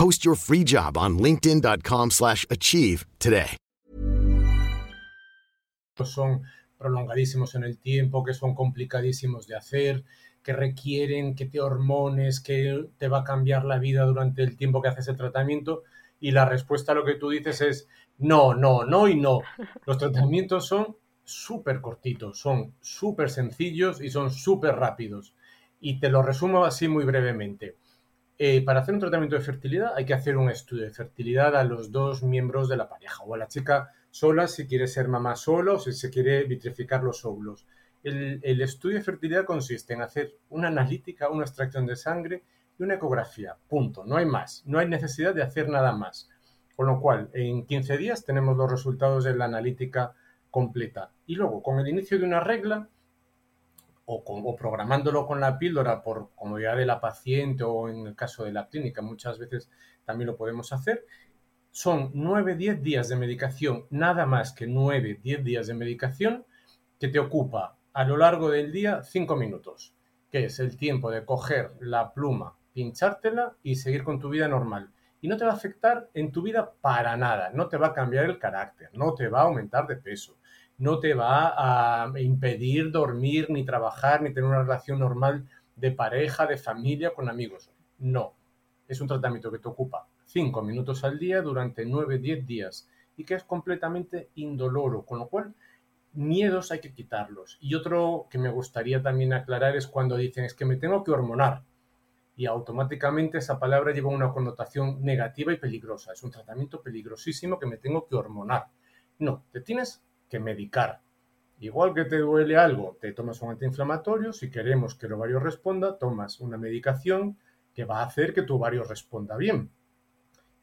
Post your free job on linkedin.com/achieve today. Son prolongadísimos en el tiempo, que son complicadísimos de hacer, que requieren que te hormones, que te va a cambiar la vida durante el tiempo que haces el tratamiento y la respuesta a lo que tú dices es no, no, no y no. Los tratamientos son súper cortitos, son súper sencillos y son súper rápidos. Y te lo resumo así muy brevemente. Eh, para hacer un tratamiento de fertilidad hay que hacer un estudio de fertilidad a los dos miembros de la pareja o a la chica sola si quiere ser mamá sola o si se quiere vitrificar los óvulos. El, estudio de fertilidad consiste en hacer una analítica, una extracción de sangre y una ecografía. Punto. No hay más. No hay necesidad de hacer nada más. Con lo cual, en 15 días tenemos los resultados de la analítica completa. Y luego, con el inicio de una regla, o, programándolo con la píldora por comodidad de la paciente o en el caso de la clínica, muchas veces también lo podemos hacer. Son 9-10 días de medicación, nada más que 9-10 días de medicación que te ocupa a lo largo del día 5 minutos. que es el tiempo de coger la pluma, pinchártela y seguir con tu vida normal. Y no te va a afectar en tu vida para nada, no te va a cambiar el carácter, no te va a aumentar de peso, no te va a impedir dormir, ni trabajar, ni tener una relación normal de pareja, de familia, con amigos. No, es un tratamiento que te ocupa 5 minutos al día durante 9-10 días y que es completamente indoloro, con lo cual miedos hay que quitarlos. Y otro que me gustaría también aclarar es cuando dicen es que me tengo que hormonar y automáticamente esa palabra lleva una connotación negativa y peligrosa. Es un tratamiento peligrosísimo que me tengo que hormonar. No, te tienes que medicar. Igual que te duele algo, te tomas un antiinflamatorio. Si queremos que el ovario responda, tomas una medicación que va a hacer que tu ovario responda bien.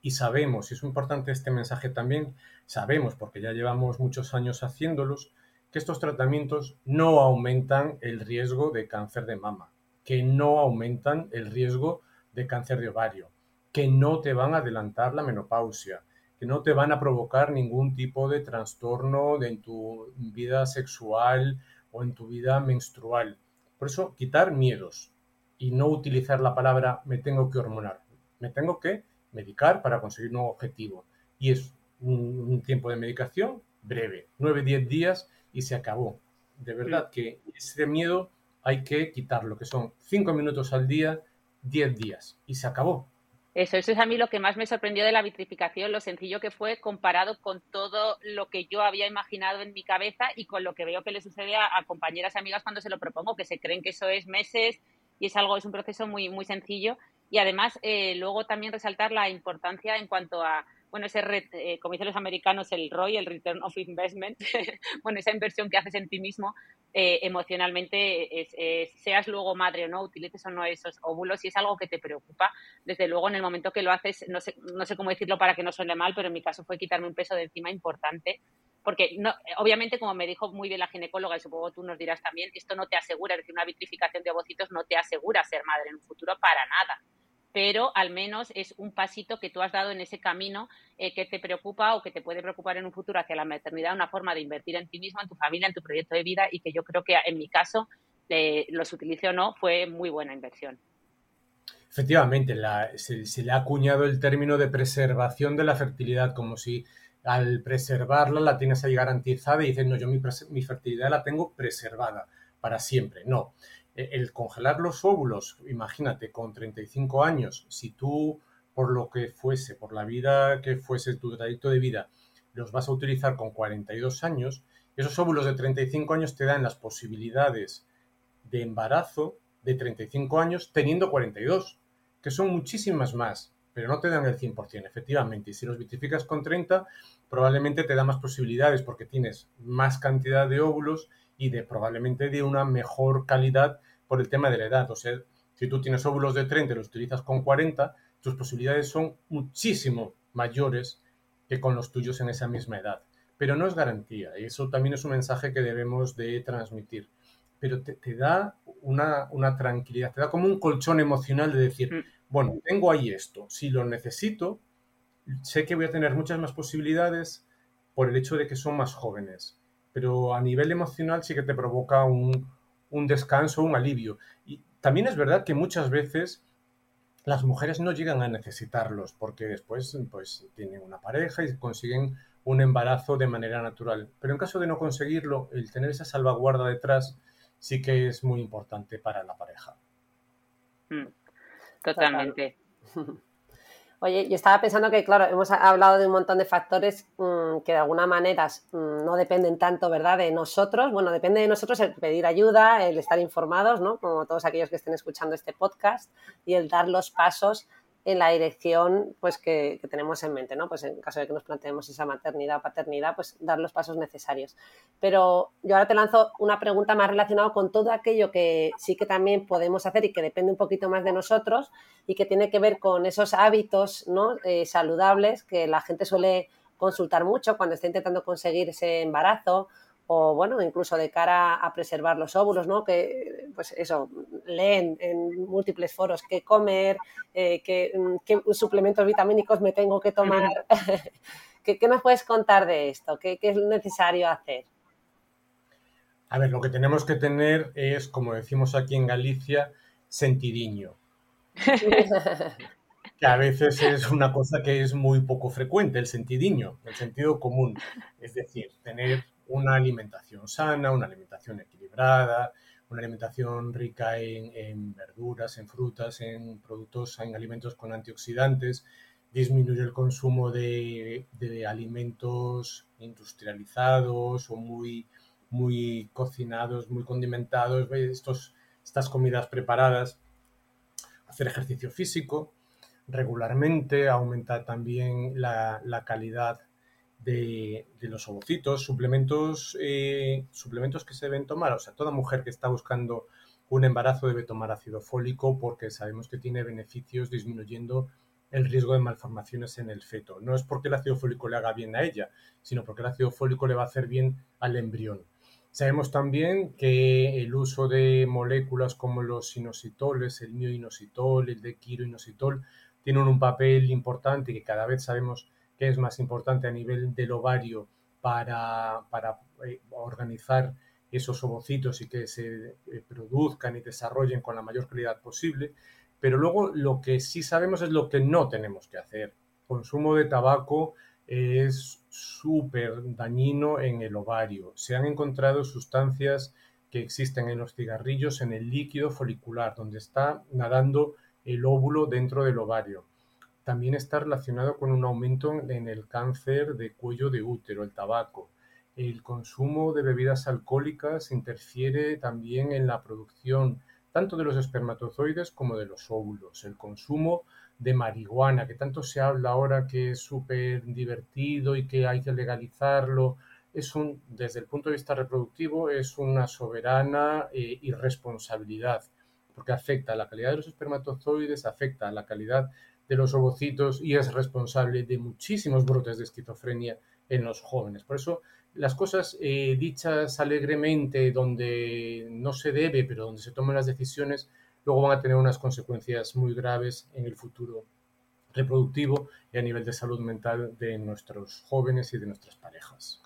Y sabemos, y es importante este mensaje también, sabemos, porque ya llevamos muchos años haciéndolos, que estos tratamientos no aumentan el riesgo de cáncer de mama que no aumentan el riesgo de cáncer de ovario, que no te van a adelantar la menopausia, que no te van a provocar ningún tipo de trastorno en tu vida sexual o en tu vida menstrual. Por eso, quitar miedos y no utilizar la palabra me tengo que hormonar, me tengo que medicar para conseguir un objetivo. Y es un, tiempo de medicación breve, 9-10 días y se acabó. De verdad que ese miedo hay que quitarlo, que son cinco minutos al día, diez días, y se acabó. Eso, eso es a mí lo que más me sorprendió de la vitrificación, lo sencillo que fue comparado con todo lo que yo había imaginado en mi cabeza y con lo que veo que le sucede a, compañeras y amigas cuando se lo propongo, que se creen que eso es meses y es algo, es un proceso muy, muy sencillo. Y además, eh, luego también resaltar la importancia en cuanto a bueno, ese, eh, como dicen los americanos, el ROI, el Return of Investment, bueno, esa inversión que haces en ti mismo eh, emocionalmente, seas luego madre o no, utilices o no esos óvulos, y es algo que te preocupa, desde luego en el momento que lo haces, no sé, no sé cómo decirlo para que no suene mal, pero en mi caso fue quitarme un peso de encima importante, porque obviamente, como me dijo muy bien la ginecóloga, y supongo tú nos dirás también, esto no te asegura, es decir, una vitrificación de ovocitos no te asegura ser madre en un futuro para nada pero al menos es un pasito que tú has dado en ese camino eh, que te preocupa o que te puede preocupar en un futuro hacia la maternidad, una forma de invertir en ti mismo, en tu familia, en tu proyecto de vida y que yo creo que en mi caso, eh, los utilice o no, fue muy buena inversión. Efectivamente, se, le ha acuñado el término de preservación de la fertilidad, como si al preservarla la tienes ahí garantizada y dices, no, yo mi, fertilidad la tengo preservada para siempre. No, el congelar los óvulos, imagínate, con 35 años, si tú, por lo que fuese, por la vida que fuese tu trayecto de vida, los vas a utilizar con 42 años, esos óvulos de 35 años te dan las posibilidades de embarazo de 35 años teniendo 42, que son muchísimas más, pero no te dan el 100%, efectivamente. Y si los vitrificas con 30, probablemente te da más posibilidades porque tienes más cantidad de óvulos y de probablemente de una mejor calidad por el tema de la edad. O sea, si tú tienes óvulos de 30 y los utilizas con 40, tus posibilidades son muchísimo mayores que con los tuyos en esa misma edad. Pero no es garantía, y eso también es un mensaje que debemos de transmitir. Pero te, da una, una, tranquilidad, te da como un colchón emocional de decir, mm. bueno, tengo ahí esto, si lo necesito, sé que voy a tener muchas más posibilidades por el hecho de que son más jóvenes. Pero a nivel emocional sí que te provoca un, un descanso, un alivio. Y también es verdad que muchas veces las mujeres no llegan a necesitarlos porque después pues, tienen una pareja y consiguen un embarazo de manera natural. Pero en caso de no conseguirlo, el tener esa salvaguarda detrás sí que es muy importante para la pareja. Mm, totalmente. Oye, yo estaba pensando que, claro, hemos hablado de un montón de factores mm, que de alguna manera mm, no dependen tanto, ¿verdad?, de nosotros. Bueno, depende de nosotros el pedir ayuda, el estar informados, ¿no?, como todos aquellos que estén escuchando este podcast, y el dar los pasos en la dirección pues, que, tenemos en mente, ¿no? Pues en caso de que nos planteemos esa maternidad o paternidad, pues dar los pasos necesarios. Pero yo ahora te lanzo una pregunta más relacionada con todo aquello que sí que también podemos hacer y que depende un poquito más de nosotros y que tiene que ver con esos hábitos ¿no? Eh, saludables que la gente suele consultar mucho cuando está intentando conseguir ese embarazo o bueno, incluso de cara a preservar los óvulos, ¿no? Que, pues eso, leen en múltiples foros qué comer, eh, qué, suplementos vitamínicos me tengo que tomar. ¿Qué, nos puedes contar de esto? ¿Qué, es necesario hacer? A ver, lo que tenemos que tener es, como decimos aquí en Galicia, sentidiño. que a veces es una cosa que es muy poco frecuente, el sentidiño, el sentido común. Es decir, tener una alimentación sana, una alimentación equilibrada, una alimentación rica en, verduras, en frutas, en productos, en alimentos con antioxidantes, disminuir el consumo de, alimentos industrializados o muy, muy cocinados, muy condimentados, estos, estas comidas preparadas, hacer ejercicio físico regularmente, aumentar también la, la calidad de, los ovocitos, suplementos, eh, suplementos que se deben tomar. O sea, toda mujer que está buscando un embarazo debe tomar ácido fólico porque sabemos que tiene beneficios disminuyendo el riesgo de malformaciones en el feto. No es porque el ácido fólico le haga bien a ella, sino porque el ácido fólico le va a hacer bien al embrión. Sabemos también que el uso de moléculas como los inositoles, el mioinositol, el dequiroinositol, tienen un papel importante que cada vez sabemos que es más importante a nivel del ovario para, eh, organizar esos ovocitos y que se eh, produzcan y desarrollen con la mayor calidad posible. Pero luego lo que sí sabemos es lo que no tenemos que hacer. Consumo de tabaco es súper dañino en el ovario. Se han encontrado sustancias que existen en los cigarrillos en el líquido folicular, donde está nadando el óvulo dentro del ovario también está relacionado con un aumento en el cáncer de cuello de útero, el tabaco. El consumo de bebidas alcohólicas interfiere también en la producción tanto de los espermatozoides como de los óvulos. El consumo de marihuana, que tanto se habla ahora que es súper divertido y que hay que legalizarlo, es un, desde el punto de vista reproductivo, es una soberana eh, irresponsabilidad, porque afecta a la calidad de los espermatozoides, afecta a la calidad de los ovocitos y es responsable de muchísimos brotes de esquizofrenia en los jóvenes. Por eso las cosas eh, dichas alegremente, donde no se debe, pero donde se toman las decisiones, luego van a tener unas consecuencias muy graves en el futuro reproductivo y a nivel de salud mental de nuestros jóvenes y de nuestras parejas.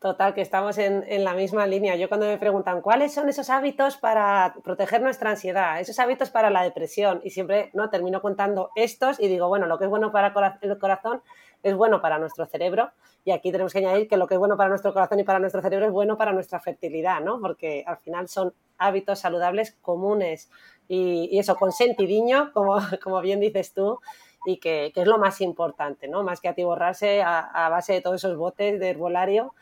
Total, que estamos en, la misma línea. Yo cuando me preguntan cuáles son esos hábitos para proteger nuestra ansiedad, esos hábitos para la depresión, y siempre no termino contando estos y digo, bueno, lo que es bueno para el corazón es bueno para nuestro cerebro. Y aquí tenemos que añadir que lo que es bueno para nuestro corazón y para nuestro cerebro es bueno para nuestra fertilidad, ¿no? Porque al final son hábitos saludables comunes y, eso con sentidiño, como, como bien dices tú, y que, es lo más importante, ¿no? Más que atiborrarse a, a base de todos esos botes de herbolario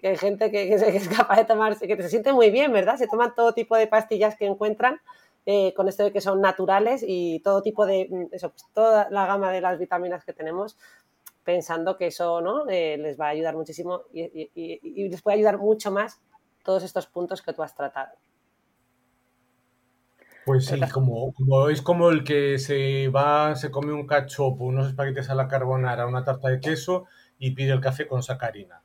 que, hay gente que, es capaz de tomarse, que se siente muy bien, ¿verdad? Se toman todo tipo de pastillas que encuentran eh, con esto de que son naturales y todo tipo de, mm, eso, pues toda la gama de las vitaminas que tenemos, pensando que eso ¿no? Eh, les va a ayudar muchísimo y, les puede ayudar mucho más todos estos puntos que tú has tratado. Pues sí, como, como, es como el que se va, se come un cachopo, unos espaguetes a la carbonara, una tarta de queso y pide el café con sacarina.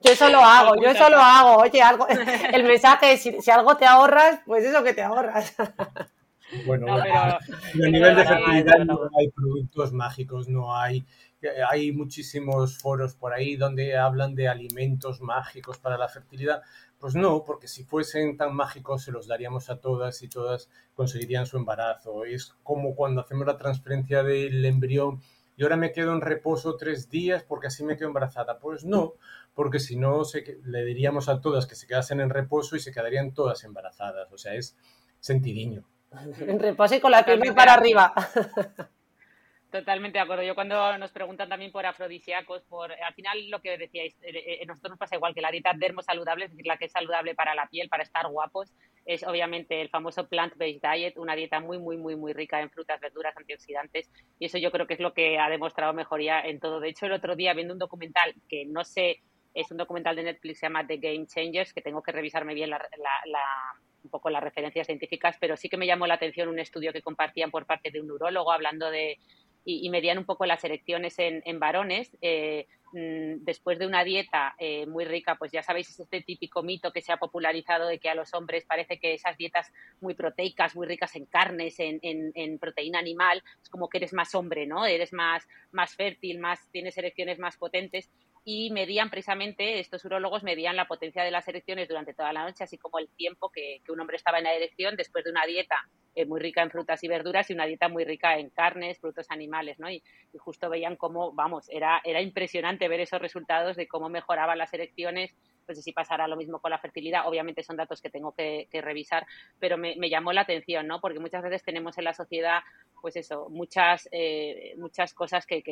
Yo eso lo hago, yo eso lo hago. Oye, algo, el mensaje es, si, algo te ahorras, pues eso que te ahorras. Bueno, a nivel de fertilidad no hay productos mágicos, no hay... Hay muchísimos foros por ahí donde hablan de alimentos mágicos para la fertilidad. Pues no, porque si fuesen tan mágicos se los daríamos a todas y todas conseguirían su embarazo. Es como cuando hacemos la transferencia del embrión y ahora me quedo en reposo tres días porque así me quedo embarazada. Pues no, porque si no le diríamos a todas que se quedasen en reposo y se quedarían todas embarazadas. O sea, es sentidiño. En reposo y con la pierna para arriba. Totalmente de acuerdo. Yo cuando nos preguntan también por afrodisíacos, por al final lo que decíais, eh, eh, nosotros nos pasa igual que la dieta dermosaludable, es decir, la que es saludable para la piel, para estar guapos, es obviamente el famoso plant-based diet, una dieta muy, muy, muy, muy rica en frutas, verduras, antioxidantes, y eso yo creo que es lo que ha demostrado mejoría en todo. De hecho, el otro día viendo un documental que no sé, es un documental de Netflix, se llama The Game Changers, que tengo que revisarme bien la, un poco las referencias científicas, pero sí que me llamó la atención un estudio que compartían por parte de un neurólogo hablando de y, medían un poco las erecciones en, en varones. Eh, después de una dieta eh, muy rica, pues ya sabéis, es este típico mito que se ha popularizado de que a los hombres parece que esas dietas muy proteicas, muy ricas en carnes, en, en, proteína animal, es como que eres más hombre, ¿no? Eres más, más fértil, más, tienes erecciones más potentes. y medían precisamente, estos urólogos medían la potencia de las erecciones durante toda la noche, así como el tiempo que, un hombre estaba en la erección después de una dieta eh, muy rica en frutas y verduras y una dieta muy rica en carnes, frutos animales, ¿no? Y, justo veían cómo, vamos, era, era impresionante ver esos resultados de cómo mejoraban las erecciones no sé si pasará lo mismo con la fertilidad, obviamente son datos que tengo que, revisar, pero me, llamó la atención, ¿no? Porque muchas veces tenemos en la sociedad, pues eso, muchas, eh, muchas cosas que,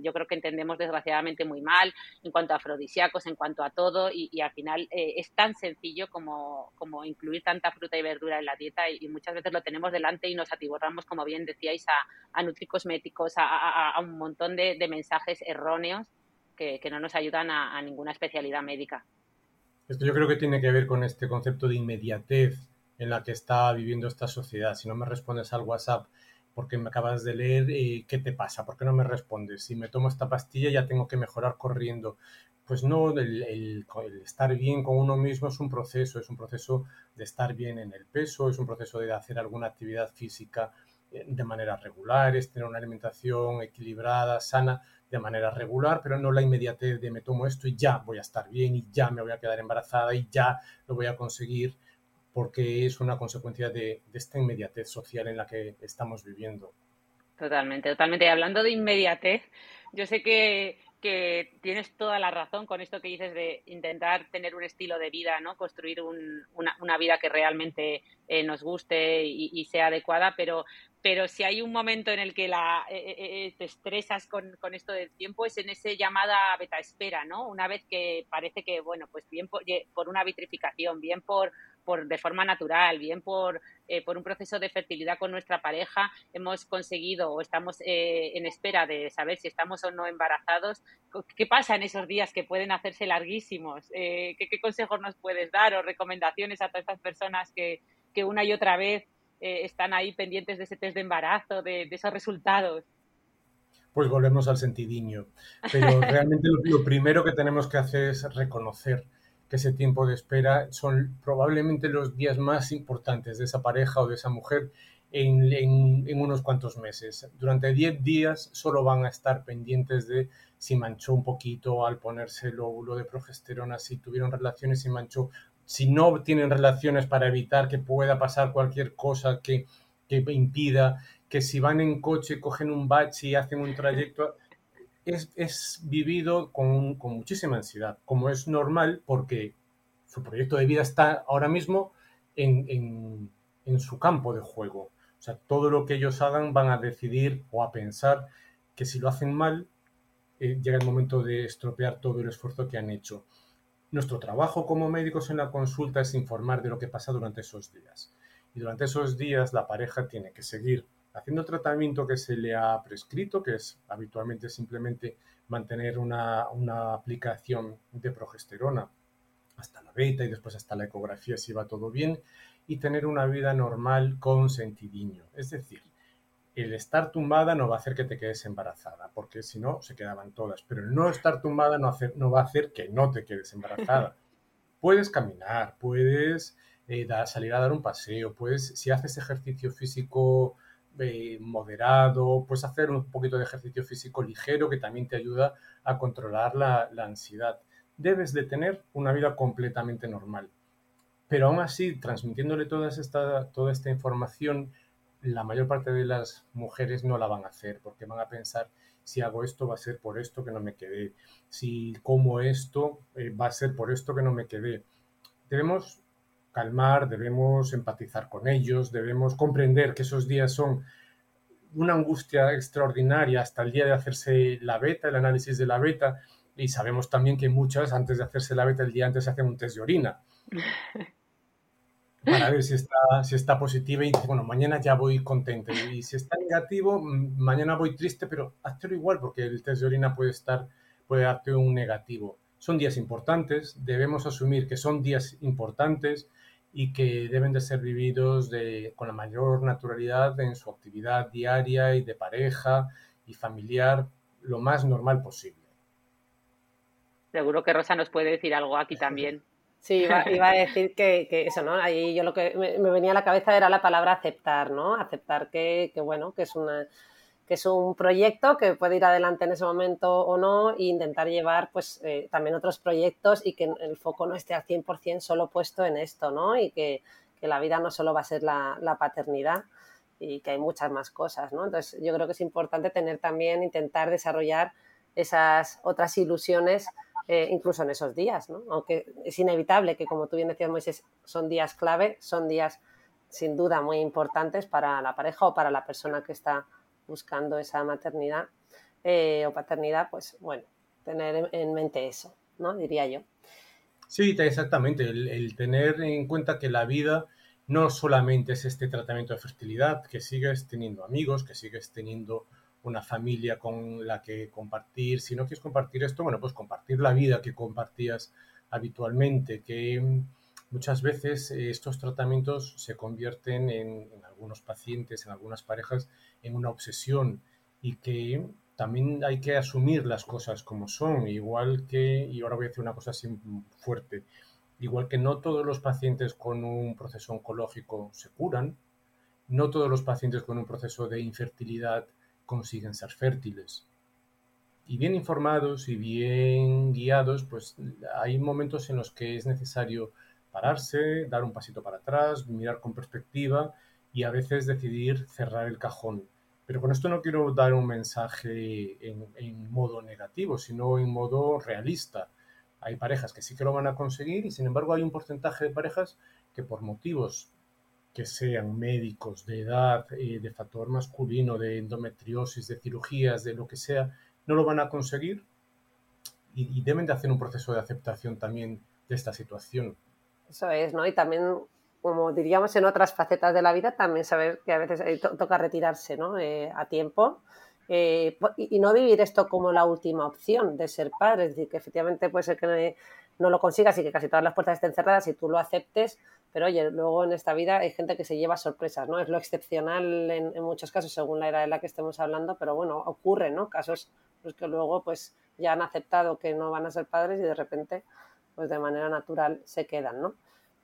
yo creo que entendemos desgraciadamente muy mal en cuanto a afrodisíacos, en cuanto a todo, y, al final eh, es tan sencillo como, como incluir tanta fruta y verdura en la dieta y, muchas veces lo tenemos delante y nos atiborramos, como bien decíais, a, a nutricosméticos, a, un montón de, mensajes erróneos que, no nos ayudan a ninguna especialidad médica. Esto yo creo que tiene que ver con este concepto de inmediatez en la que está viviendo esta sociedad. Si no me respondes al WhatsApp porque me acabas de leer, eh, ¿qué te pasa? ¿Por qué no me respondes? Si me tomo esta pastilla ya tengo que mejorar corriendo. Pues no, el, estar bien con uno mismo es un proceso, es un proceso de estar bien en el peso, es un proceso de hacer alguna actividad física eh, de manera regular, es tener una alimentación equilibrada, sana, de manera regular, pero no la inmediatez de me tomo esto y ya voy a estar bien y ya me voy a quedar embarazada y ya lo voy a conseguir, porque es una consecuencia de, esta inmediatez social en la que estamos viviendo. Totalmente, totalmente. Y hablando de inmediatez, yo sé que, tienes toda la razón con esto que dices de intentar tener un estilo de vida, ¿no? Construir una, vida que realmente eh, nos guste y, sea adecuada, pero pero si hay un momento en el que la, eh, eh, eh, te estresas con, esto del tiempo es en ese llamada beta espera, ¿no? Una vez que parece que, bueno, pues bien por, una vitrificación, bien por, por de forma natural, bien por, por un proceso de fertilidad con nuestra pareja, hemos conseguido o estamos en espera de saber si estamos o no embarazados. ¿Qué pasa en esos días que pueden hacerse larguísimos? ¿qué, ¿qué, consejos nos puedes dar o recomendaciones a todas estas personas que, que una y otra vez eh, están ahí pendientes de ese test de embarazo, de, esos resultados. Pues volvemos al sentidiño. Pero realmente lo, primero que tenemos que hacer es reconocer que ese tiempo de espera son probablemente los días más importantes de esa pareja o de esa mujer en, en, unos cuantos meses. Durante 10 días solo van a estar pendientes de si manchó un poquito al ponerse el óvulo de progesterona, si tuvieron relaciones y manchó si no tienen relaciones para evitar que pueda pasar cualquier cosa que, impida, que si van en coche, cogen un bache y hacen un trayecto, es, vivido con, muchísima ansiedad, como es normal porque su proyecto de vida está ahora mismo en, su campo de juego. O sea, todo lo que ellos hagan van a decidir o a pensar que si lo hacen mal, eh, llega el momento de estropear todo el esfuerzo que han hecho. Nuestro trabajo como médicos en la consulta es informar de lo que pasa durante esos días. Y durante esos días la pareja tiene que seguir haciendo el tratamiento que se le ha prescrito, que es habitualmente simplemente mantener una, aplicación de progesterona hasta la beta y después hasta la ecografía si va todo bien, y tener una vida normal con sentidiño. Es decir, el estar tumbada no va a hacer que te quedes embarazada, porque si no, se quedaban todas. Pero el no estar tumbada no, no va a hacer que no te quedes embarazada. puedes caminar, puedes eh, salir a dar un paseo, puedes, si haces ejercicio físico eh, moderado, puedes hacer un poquito de ejercicio físico ligero que también te ayuda a controlar la, ansiedad. Debes de tener una vida completamente normal. Pero aún así, transmitiéndole toda esta, toda esta información, la mayor parte de las mujeres no la van a hacer porque van a pensar si hago esto va a ser por esto que no me quedé, si como esto eh, va a ser por esto que no me quedé. Debemos calmar, debemos empatizar con ellos, debemos comprender que esos días son una angustia extraordinaria hasta el día de hacerse la beta, el análisis de la beta, y sabemos también que muchas antes de hacerse la beta el día antes se hacen un test de orina. para ver si está, si está positiva y dice, bueno, mañana ya voy contento. Y si está negativo, mañana voy triste, pero hazlo igual porque el test de orina puede estar, puede darte un negativo. Son días importantes, debemos asumir que son días importantes y que deben de ser vividos de, con la mayor naturalidad en su actividad diaria y de pareja y familiar lo más normal posible. Seguro que Rosa nos puede decir algo aquí también. Sí, iba, a decir que, eso, ¿no? Ahí yo lo que me, venía a la cabeza era la palabra aceptar, ¿no? Aceptar que, bueno, que es una es un proyecto que puede ir adelante en ese momento o no e intentar llevar pues eh, también otros proyectos y que el foco no esté al 100% solo puesto en esto, ¿no? Y que, que la vida no solo va a ser la, la, paternidad y que hay muchas más cosas, ¿no? Entonces yo creo que es importante tener también, intentar desarrollar esas otras ilusiones eh, incluso en esos días, ¿no? Aunque es inevitable que, como tú bien decías, Moisés, son días clave, son días sin duda muy importantes para la pareja o para la persona que está buscando esa maternidad eh, o paternidad, pues bueno, tener en mente eso, ¿no? Diría yo. Sí, exactamente, el, tener en cuenta que la vida no solamente es este tratamiento de fertilidad, que sigues teniendo amigos, que sigues teniendo una familia con la que compartir. Si no quieres compartir esto, bueno, pues compartir la vida que compartías habitualmente, que muchas veces eh, estos tratamientos se convierten en, algunos pacientes, en algunas parejas, en una obsesión y que también hay que asumir las cosas como son, igual que, y ahora voy a decir una cosa así fuerte, igual que no todos los pacientes con un proceso oncológico se curan, no todos los pacientes con un proceso de infertilidad consiguen ser fértiles. Y bien informados y bien guiados, pues hay momentos en los que es necesario pararse, dar un pasito para atrás, mirar con perspectiva y a veces decidir cerrar el cajón. Pero con esto no quiero dar un mensaje en, modo negativo, sino en modo realista. Hay parejas que sí que lo van a conseguir y sin embargo hay un porcentaje de parejas que por motivos que sean médicos de edad, eh, de factor masculino, de endometriosis, de cirugías, de lo que sea, no lo van a conseguir y, y, deben de hacer un proceso de aceptación también de esta situación. Eso es, ¿no? Y también, como diríamos en otras facetas de la vida, también saber que a veces eh, to toca retirarse, ¿no? Eh, a tiempo. Eh, y, no vivir esto como la última opción de ser padre, es decir, que efectivamente puede ser que no lo consigas y que casi todas las puertas estén cerradas y tú lo aceptes, pero oye, luego en esta vida hay gente que se lleva sorpresas, ¿no? Es lo excepcional en, en muchos casos, según la era de la que estemos hablando, pero bueno, ocurre, ¿no? Casos pues, que luego pues ya han aceptado que no van a ser padres y de repente, pues de manera natural se quedan, ¿no?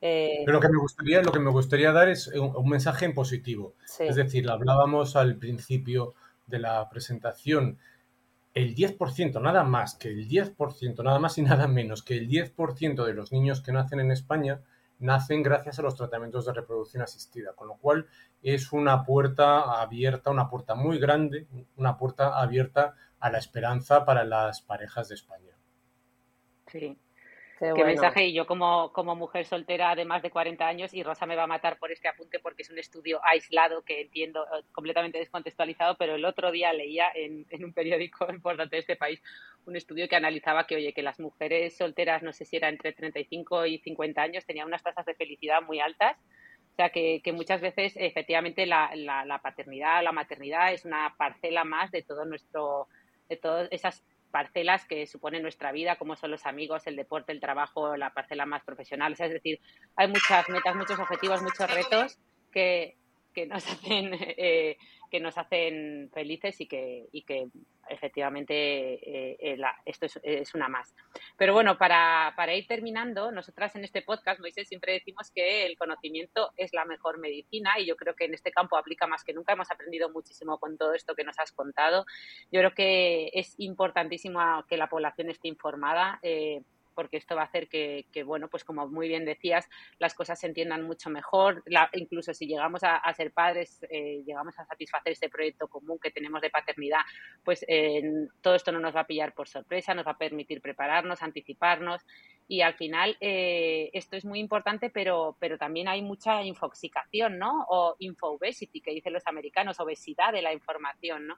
Eh... Pero lo que me gustaría, lo que me gustaría dar es un, un mensaje en positivo. Sí. Es decir, hablábamos al principio de la presentación, el 10%, nada más que el 10%, nada más y nada menos que el 10% de los niños que nacen en España nacen gracias a los tratamientos de reproducción asistida, con lo cual es una puerta abierta, una puerta muy grande, una puerta abierta a la esperanza para las parejas de España. Sí, Qué, bueno. mensaje. Y yo como, como mujer soltera de más de 40 años, y Rosa me va a matar por este apunte porque es un estudio aislado que entiendo eh, completamente descontextualizado, pero el otro día leía en, en un periódico importante de este país un estudio que analizaba que, oye, que las mujeres solteras, no sé si era entre 35 y 50 años, tenían unas tasas de felicidad muy altas. O sea, que, que muchas veces, efectivamente, la, la, la paternidad, la maternidad es una parcela más de todo nuestro, de todas esas parcelas que supone nuestra vida, como son los amigos, el deporte, el trabajo, la parcela más profesional. Es decir, hay muchas metas, muchos objetivos, muchos retos que, que nos hacen eh, que nos hacen felices y que, y que efectivamente eh, eh, esto es, es, una más. Pero bueno, para, para, ir terminando, nosotras en este podcast, Moisés, siempre decimos que el conocimiento es la mejor medicina y yo creo que en este campo aplica más que nunca. Hemos aprendido muchísimo con todo esto que nos has contado. Yo creo que es importantísimo que la población esté informada. Porque esto va a hacer que, que, bueno, pues como muy bien decías, las cosas se entiendan mucho mejor. La, incluso si llegamos a, a ser padres, eh, llegamos a satisfacer este proyecto común que tenemos de paternidad, pues eh, todo esto no nos va a pillar por sorpresa, nos va a permitir prepararnos, anticiparnos y al final eh, esto es muy importante, pero, pero también hay mucha infoxicación, ¿no? O infobesity, que dicen los americanos, obesidad de la información, ¿no?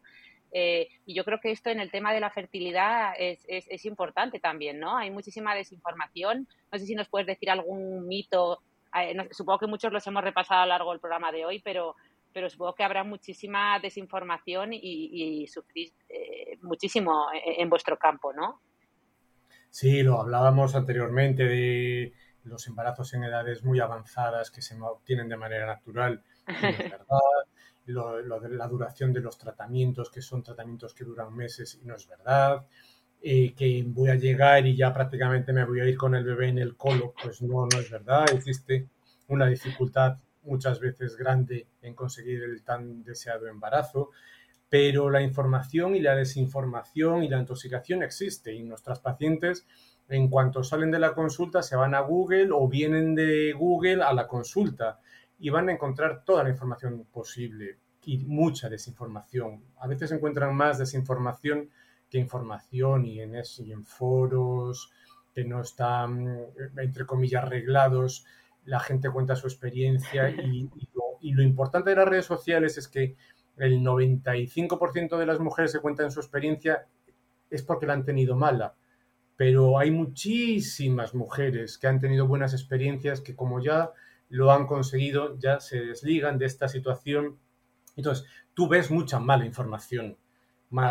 Eh, y yo creo que esto en el tema de la fertilidad es, es, es, importante también, ¿no? Hay muchísima desinformación. No sé si nos puedes decir algún mito. Eh, no, supongo que muchos los hemos repasado a lo largo del programa de hoy, pero, pero supongo que habrá muchísima desinformación y, y sufrís eh, muchísimo en, en, vuestro campo, ¿no? Sí, lo hablábamos anteriormente de los embarazos en edades muy avanzadas que se obtienen de manera natural. Y es verdad lo, de la duración de los tratamientos, que son tratamientos que duran meses y no es verdad, eh, que voy a llegar y ya prácticamente me voy a ir con el bebé en el colo, pues no, no es verdad, existe una dificultad muchas veces grande en conseguir el tan deseado embarazo. pero la información y la desinformación y la intoxicación existe y nuestras pacientes en cuanto salen de la consulta se van a Google o vienen de Google a la consulta y van a encontrar toda la información posible y mucha desinformación. A veces encuentran más desinformación que información y en, y en foros que no están, entre comillas, arreglados. La gente cuenta su experiencia y, y lo importante de las redes sociales es que el 95% de las mujeres que cuentan su experiencia es porque la han tenido mala pero hay muchísimas mujeres que han tenido buenas experiencias que como ya lo han conseguido, ya se desligan de esta situación. Entonces, tú ves mucha mala información,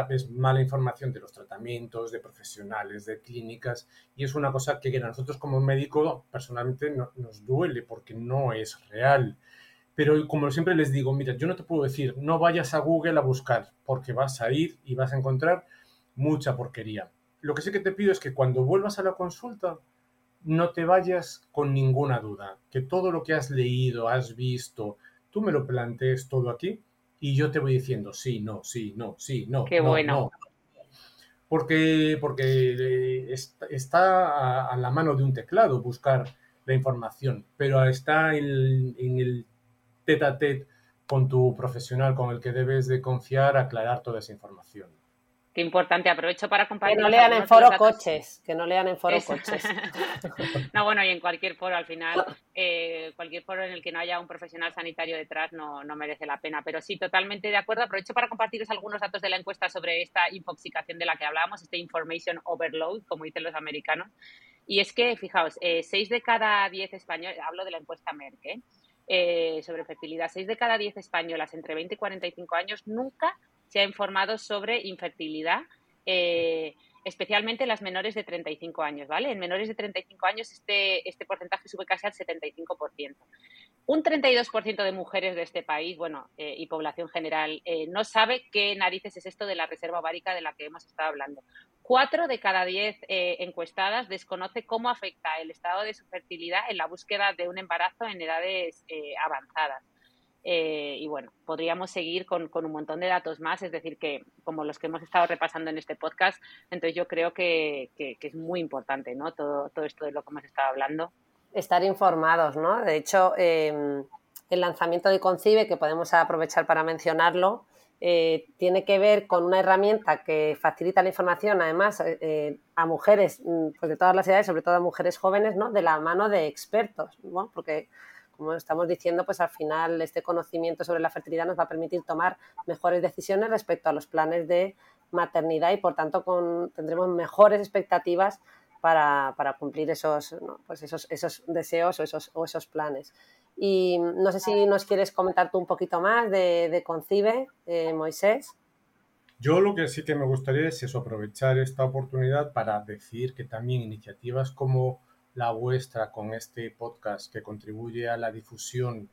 ves mala información de los tratamientos, de profesionales, de clínicas, y es una cosa que a nosotros como médico personalmente nos duele porque no es real. Pero como siempre les digo, mira, yo no te puedo decir, no vayas a Google a buscar, porque vas a ir y vas a encontrar mucha porquería lo que sí que te pido es que cuando vuelvas a la consulta no te vayas con ninguna duda, que todo lo que has leído, has visto, tú me lo plantees todo aquí y yo te voy diciendo sí, no, sí, no, sí, no. Qué bueno. Porque, porque eh, está a, la mano de un teclado buscar la información, pero está en, en el tete a tete con tu profesional con el que debes de confiar, aclarar toda esa información. Qué importante, aprovecho para compartir. Que no lean en foro coches, que no lean en foro coches. no, bueno, y en cualquier foro al final, eh, cualquier foro en el que no haya un profesional sanitario detrás no, no, merece la pena. Pero sí, totalmente de acuerdo. Aprovecho para compartiros algunos datos de la encuesta sobre esta infoxicación de la que hablábamos, este information overload, como dicen los americanos. Y es que, fijaos, eh, 6 de cada 10 españoles, hablo de la encuesta Merck, ¿eh? Eh, sobre fertilidad, 6 de cada 10 españolas entre 20 y 45 años nunca se ha informado sobre infertilidad, eh, especialmente las menores de 35 años, ¿vale? En menores de 35 años este, este porcentaje sube casi al 75%. Un 32% de mujeres de este país, bueno, eh, y población general, eh, no sabe qué narices es esto de la reserva ovárica de la que hemos estado hablando. Cuatro de cada diez encuestadas desconoce cómo afecta el estado de su fertilidad en la búsqueda de un embarazo en edades avanzadas. Eh, y bueno, podríamos seguir con, un montón de datos más, es decir, que como los que hemos estado repasando en este podcast, entonces yo creo que, es muy importante, ¿no? Todo, todo esto de lo que hemos estado hablando. Estar informados, ¿no? De hecho, em, el lanzamiento de Concibe, que podemos aprovechar para mencionarlo, eh, tiene que ver con una herramienta que facilita la información, además, eh, a mujeres mm, pues de todas las edades, sobre todo a mujeres jóvenes, ¿no? De la mano de expertos, ¿no? Porque como estamos diciendo, pues al final este conocimiento sobre la fertilidad nos va a permitir tomar mejores decisiones respecto a los planes de maternidad y por tanto tendremos mejores expectativas para, cumplir esos, pues esos, esos deseos o esos, o esos planes. Y no sé si nos quieres comentar tú un poquito más de, Concibe, eh, Moisés. Yo lo que sí que me gustaría es aprovechar esta oportunidad para decir que también iniciativas como la vuestra con este podcast que contribuye a la difusión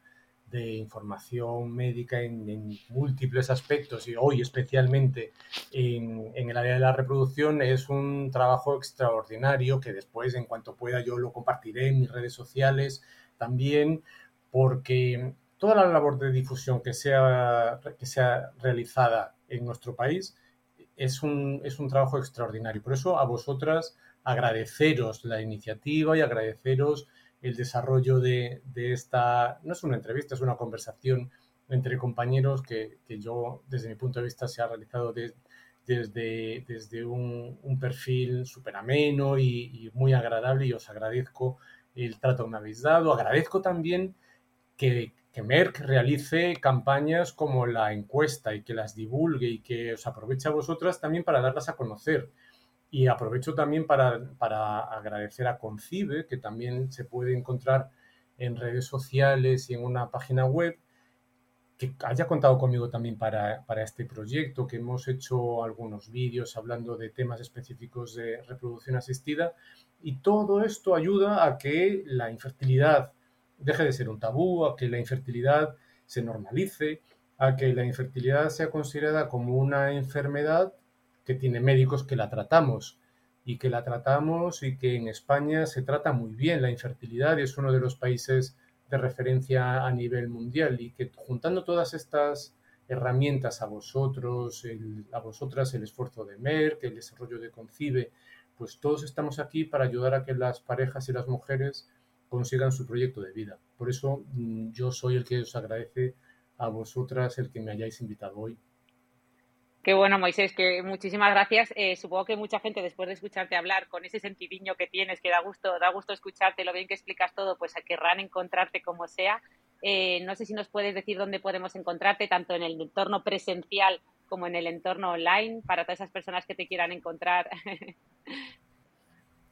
de información médica en, múltiples aspectos y hoy especialmente en, el área de la reproducción es un trabajo extraordinario que después en cuanto pueda yo lo compartiré en mis redes sociales también porque toda la labor de difusión que sea, que sea realizada en nuestro país es un, es un trabajo extraordinario. Por eso a vosotras agradeceros la iniciativa y agradeceros el desarrollo de, esta, no es una entrevista, es una conversación entre compañeros que, yo, desde mi punto de vista, se ha realizado desde, desde un, perfil súper ameno y, muy agradable y os agradezco el trato que me habéis dado. Agradezco también que, que Merck realice campañas como la encuesta y que las divulgue y que os aproveche a vosotras también para darlas a conocer y aprovecho también para, agradecer a Concibe, que también se puede encontrar en redes sociales y en una página web, que haya contado conmigo también para, este proyecto, que hemos hecho algunos vídeos hablando de temas específicos de reproducción asistida. Y todo esto ayuda a que la infertilidad deje de ser un tabú, a que la infertilidad se normalice, a que la infertilidad sea considerada como una enfermedad que tiene médicos que la tratamos y que la tratamos y que en España se trata muy bien la infertilidad y es uno de los países de referencia a nivel mundial y que juntando todas estas herramientas a vosotros, a vosotras el esfuerzo de Merck, el desarrollo de Concibe, pues todos estamos aquí para ayudar a que las parejas y las mujeres consigan su proyecto de vida. Por eso mm, yo soy el que os agradece a vosotras el que me hayáis invitado hoy. Qué bueno, Moisés, que muchísimas gracias. Eh, supongo que mucha gente, después de escucharte hablar, con ese sentidiño que tienes, que da gusto, da gusto escucharte, lo bien que explicas todo, pues querrán encontrarte como sea. Eh, no sé si nos puedes decir dónde podemos encontrarte, tanto en el entorno presencial como en el entorno online, para todas esas personas que te quieran encontrar.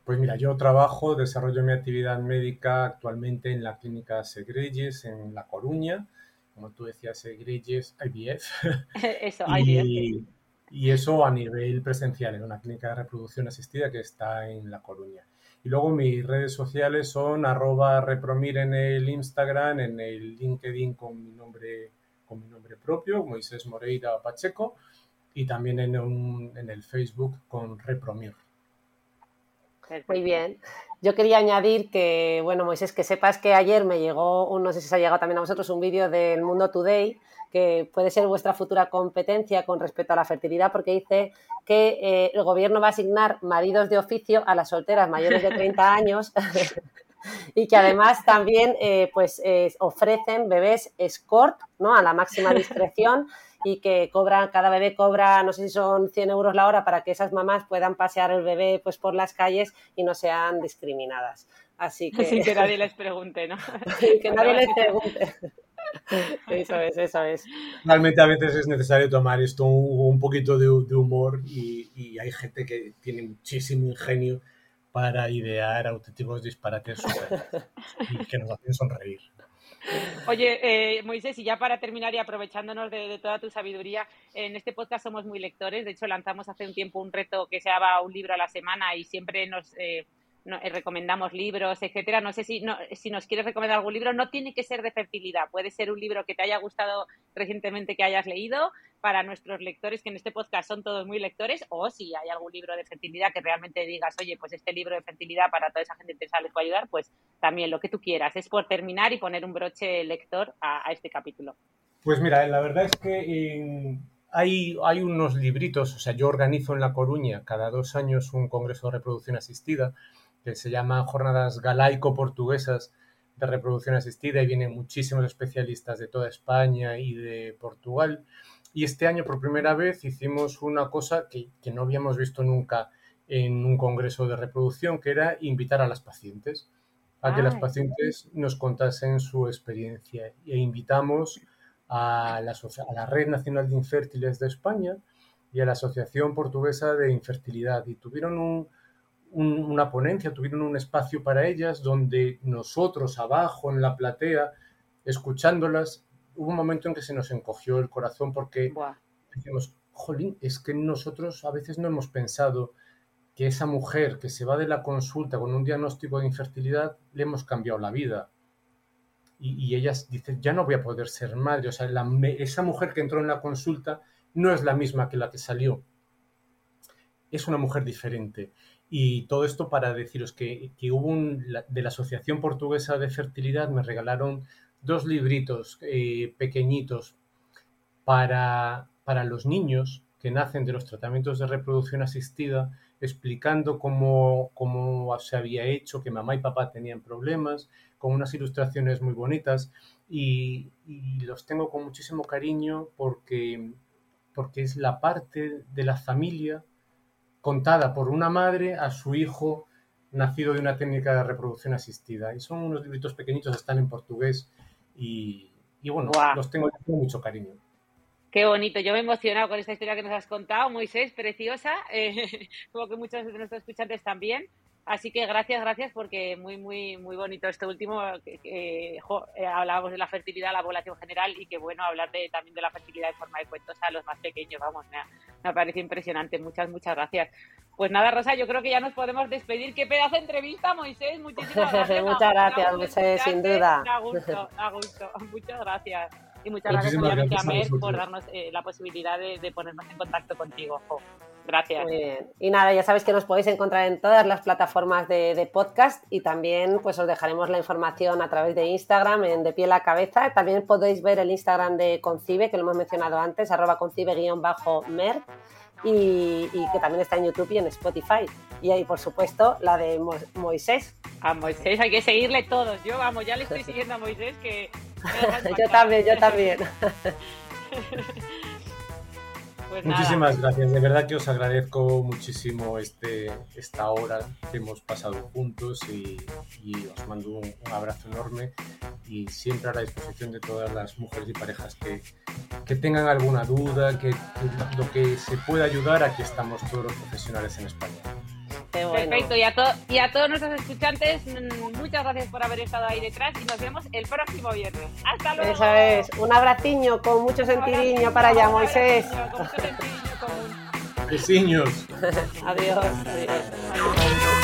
Pues mira, yo trabajo, desarrollo mi actividad médica actualmente en la clínica Segreyes en La Coruña como tú decías, Greyes IVF. eso, IVF. Y, eso a nivel presencial, en una clínica de reproducción asistida que está en La Coruña. Y luego mis redes sociales son arroba repromir en el Instagram, en el LinkedIn con mi nombre, con mi nombre propio, Moisés Moreira Pacheco, y también en, en el Facebook con repromir. Muy bien. Yo quería añadir que, bueno, Moisés, que sepas que ayer me llegó, no sé si se ha llegado también a vosotros, un vídeo del Mundo Today, que puede ser vuestra futura competencia con respecto a la fertilidad, porque dice que eh, el gobierno va a asignar maridos de oficio a las solteras mayores de 30 años y que además también eh, pues, eh, ofrecen bebés escort ¿no? a la máxima discreción y que cobran, cada bebé cobra, no sé si son 100 euros la hora para que esas mamás puedan pasear el bebé pues por las calles y no sean discriminadas. Así que... Sin que nadie les pregunte, ¿no? que nadie les pregunte. Eso es, eso es. Realmente a veces es necesario tomar esto un, poquito de, humor y, y, hay gente que tiene muchísimo ingenio para idear auténticos disparates y que nos hacen sonreír. Oye, eh, Moisés, y ya para terminar y aprovechándonos de, toda tu sabiduría, en este podcast somos muy lectores. De hecho, lanzamos hace un tiempo un reto que se llama un libro a la semana y siempre nos eh, eh, recomendamos libros, etcétera. No sé si, si nos quieres recomendar algún libro, no tiene que ser de fertilidad, puede ser un libro que te haya gustado recientemente que hayas leído para nuestros lectores, que en este podcast son todos muy lectores, o si hay algún libro de fertilidad que realmente digas, oye, pues este libro de fertilidad para toda esa gente interesada les puede ayudar, pues también lo que tú quieras. Es por terminar y poner un broche lector a, este capítulo. Pues mira, la verdad es que hay, hay unos libritos, o sea, yo organizo en La Coruña cada dos años un congreso de reproducción asistida que se llama Jornadas Galaico-Portuguesas de Reproducción Asistida y vienen muchísimos especialistas de toda España y de Portugal. Y este año por primera vez hicimos una cosa que, no habíamos visto nunca en un congreso de reproducción, que era invitar a las pacientes a que las pacientes nos contasen su experiencia. E invitamos a la, a la Red Nacional de Infértiles de España y a la Asociación Portuguesa de Infertilidad. Y tuvieron un, una ponencia, tuvieron un espacio para ellas donde nosotros abajo en la platea, escuchándolas, hubo un momento en que se nos encogió el corazón porque decimos, jolín, es que nosotros a veces no hemos pensado que esa mujer que se va de la consulta con un diagnóstico de infertilidad le hemos cambiado la vida. Y, ellas dicen, ya no voy a poder ser madre. O sea, esa mujer que entró en la consulta no es la misma que la que salió. Es una mujer diferente. Y todo esto para deciros que, hubo un, de la Asociación Portuguesa de Fertilidad me regalaron dos libritos eh, pequeñitos para, para los niños que nacen de los tratamientos de reproducción asistida, explicando cómo, cómo, se había hecho, que mamá y papá tenían problemas, con unas ilustraciones muy bonitas. Y, y, los tengo con muchísimo cariño porque, porque es la parte de la familia contada por una madre a su hijo nacido de una técnica de reproducción asistida. Y son unos libritos pequeñitos, están en portugués y, bueno, los tengo con mucho cariño. Qué bonito, yo me he emocionado con esta historia que nos has contado, Moisés, preciosa, eh, como que muchos de nuestros escuchantes también. Así que gracias, gracias, porque muy, muy, muy bonito este último. que eh, hablábamos de la fertilidad, la población general y que bueno hablar de, también de la fertilidad en forma de cuentos a los más pequeños. Vamos, me, me parece impresionante. Muchas, muchas gracias. Pues nada, Rosa, yo creo que ya nos podemos despedir. Qué pedazo de entrevista, Moisés. Muchísimas gracias. muchas gracias, Moisés, sin duda. A gusto, a gusto. Muchas gracias. Y muchas gracias, obviamente, a Mer por darnos eh, la posibilidad de, ponernos en contacto contigo. Gracias. Muy bien. Y nada, ya sabéis que nos podéis encontrar en todas las plataformas de, podcast y también pues os dejaremos la información a través de Instagram en De Pie la Cabeza. También podéis ver el Instagram de Concibe, que lo hemos mencionado antes, arroba concibe-mer y, que también está en YouTube y en Spotify. Y ahí, por supuesto, la de Moisés. A Moisés hay que seguirle todos. Yo, vamos, ya le estoy siguiendo a Moisés que... yo también, yo también. Pues Muchísimas gracias, de verdad que os agradezco muchísimo este, esta hora que hemos pasado juntos y, os mando un, abrazo enorme. Y siempre a la disposición de todas las mujeres y parejas que, que tengan alguna duda, que, que lo que se pueda ayudar, aquí estamos todos los profesionales en España. Perfecto, y a, y a todos nuestros escuchantes, mm, muchas gracias por haber estado ahí detrás y nos vemos el próximo viernes. ¡Hasta luego! Eso es, un abraciño con mucho sentidiño para allá, Moisés. Con mucho Besiños. adiós. adiós.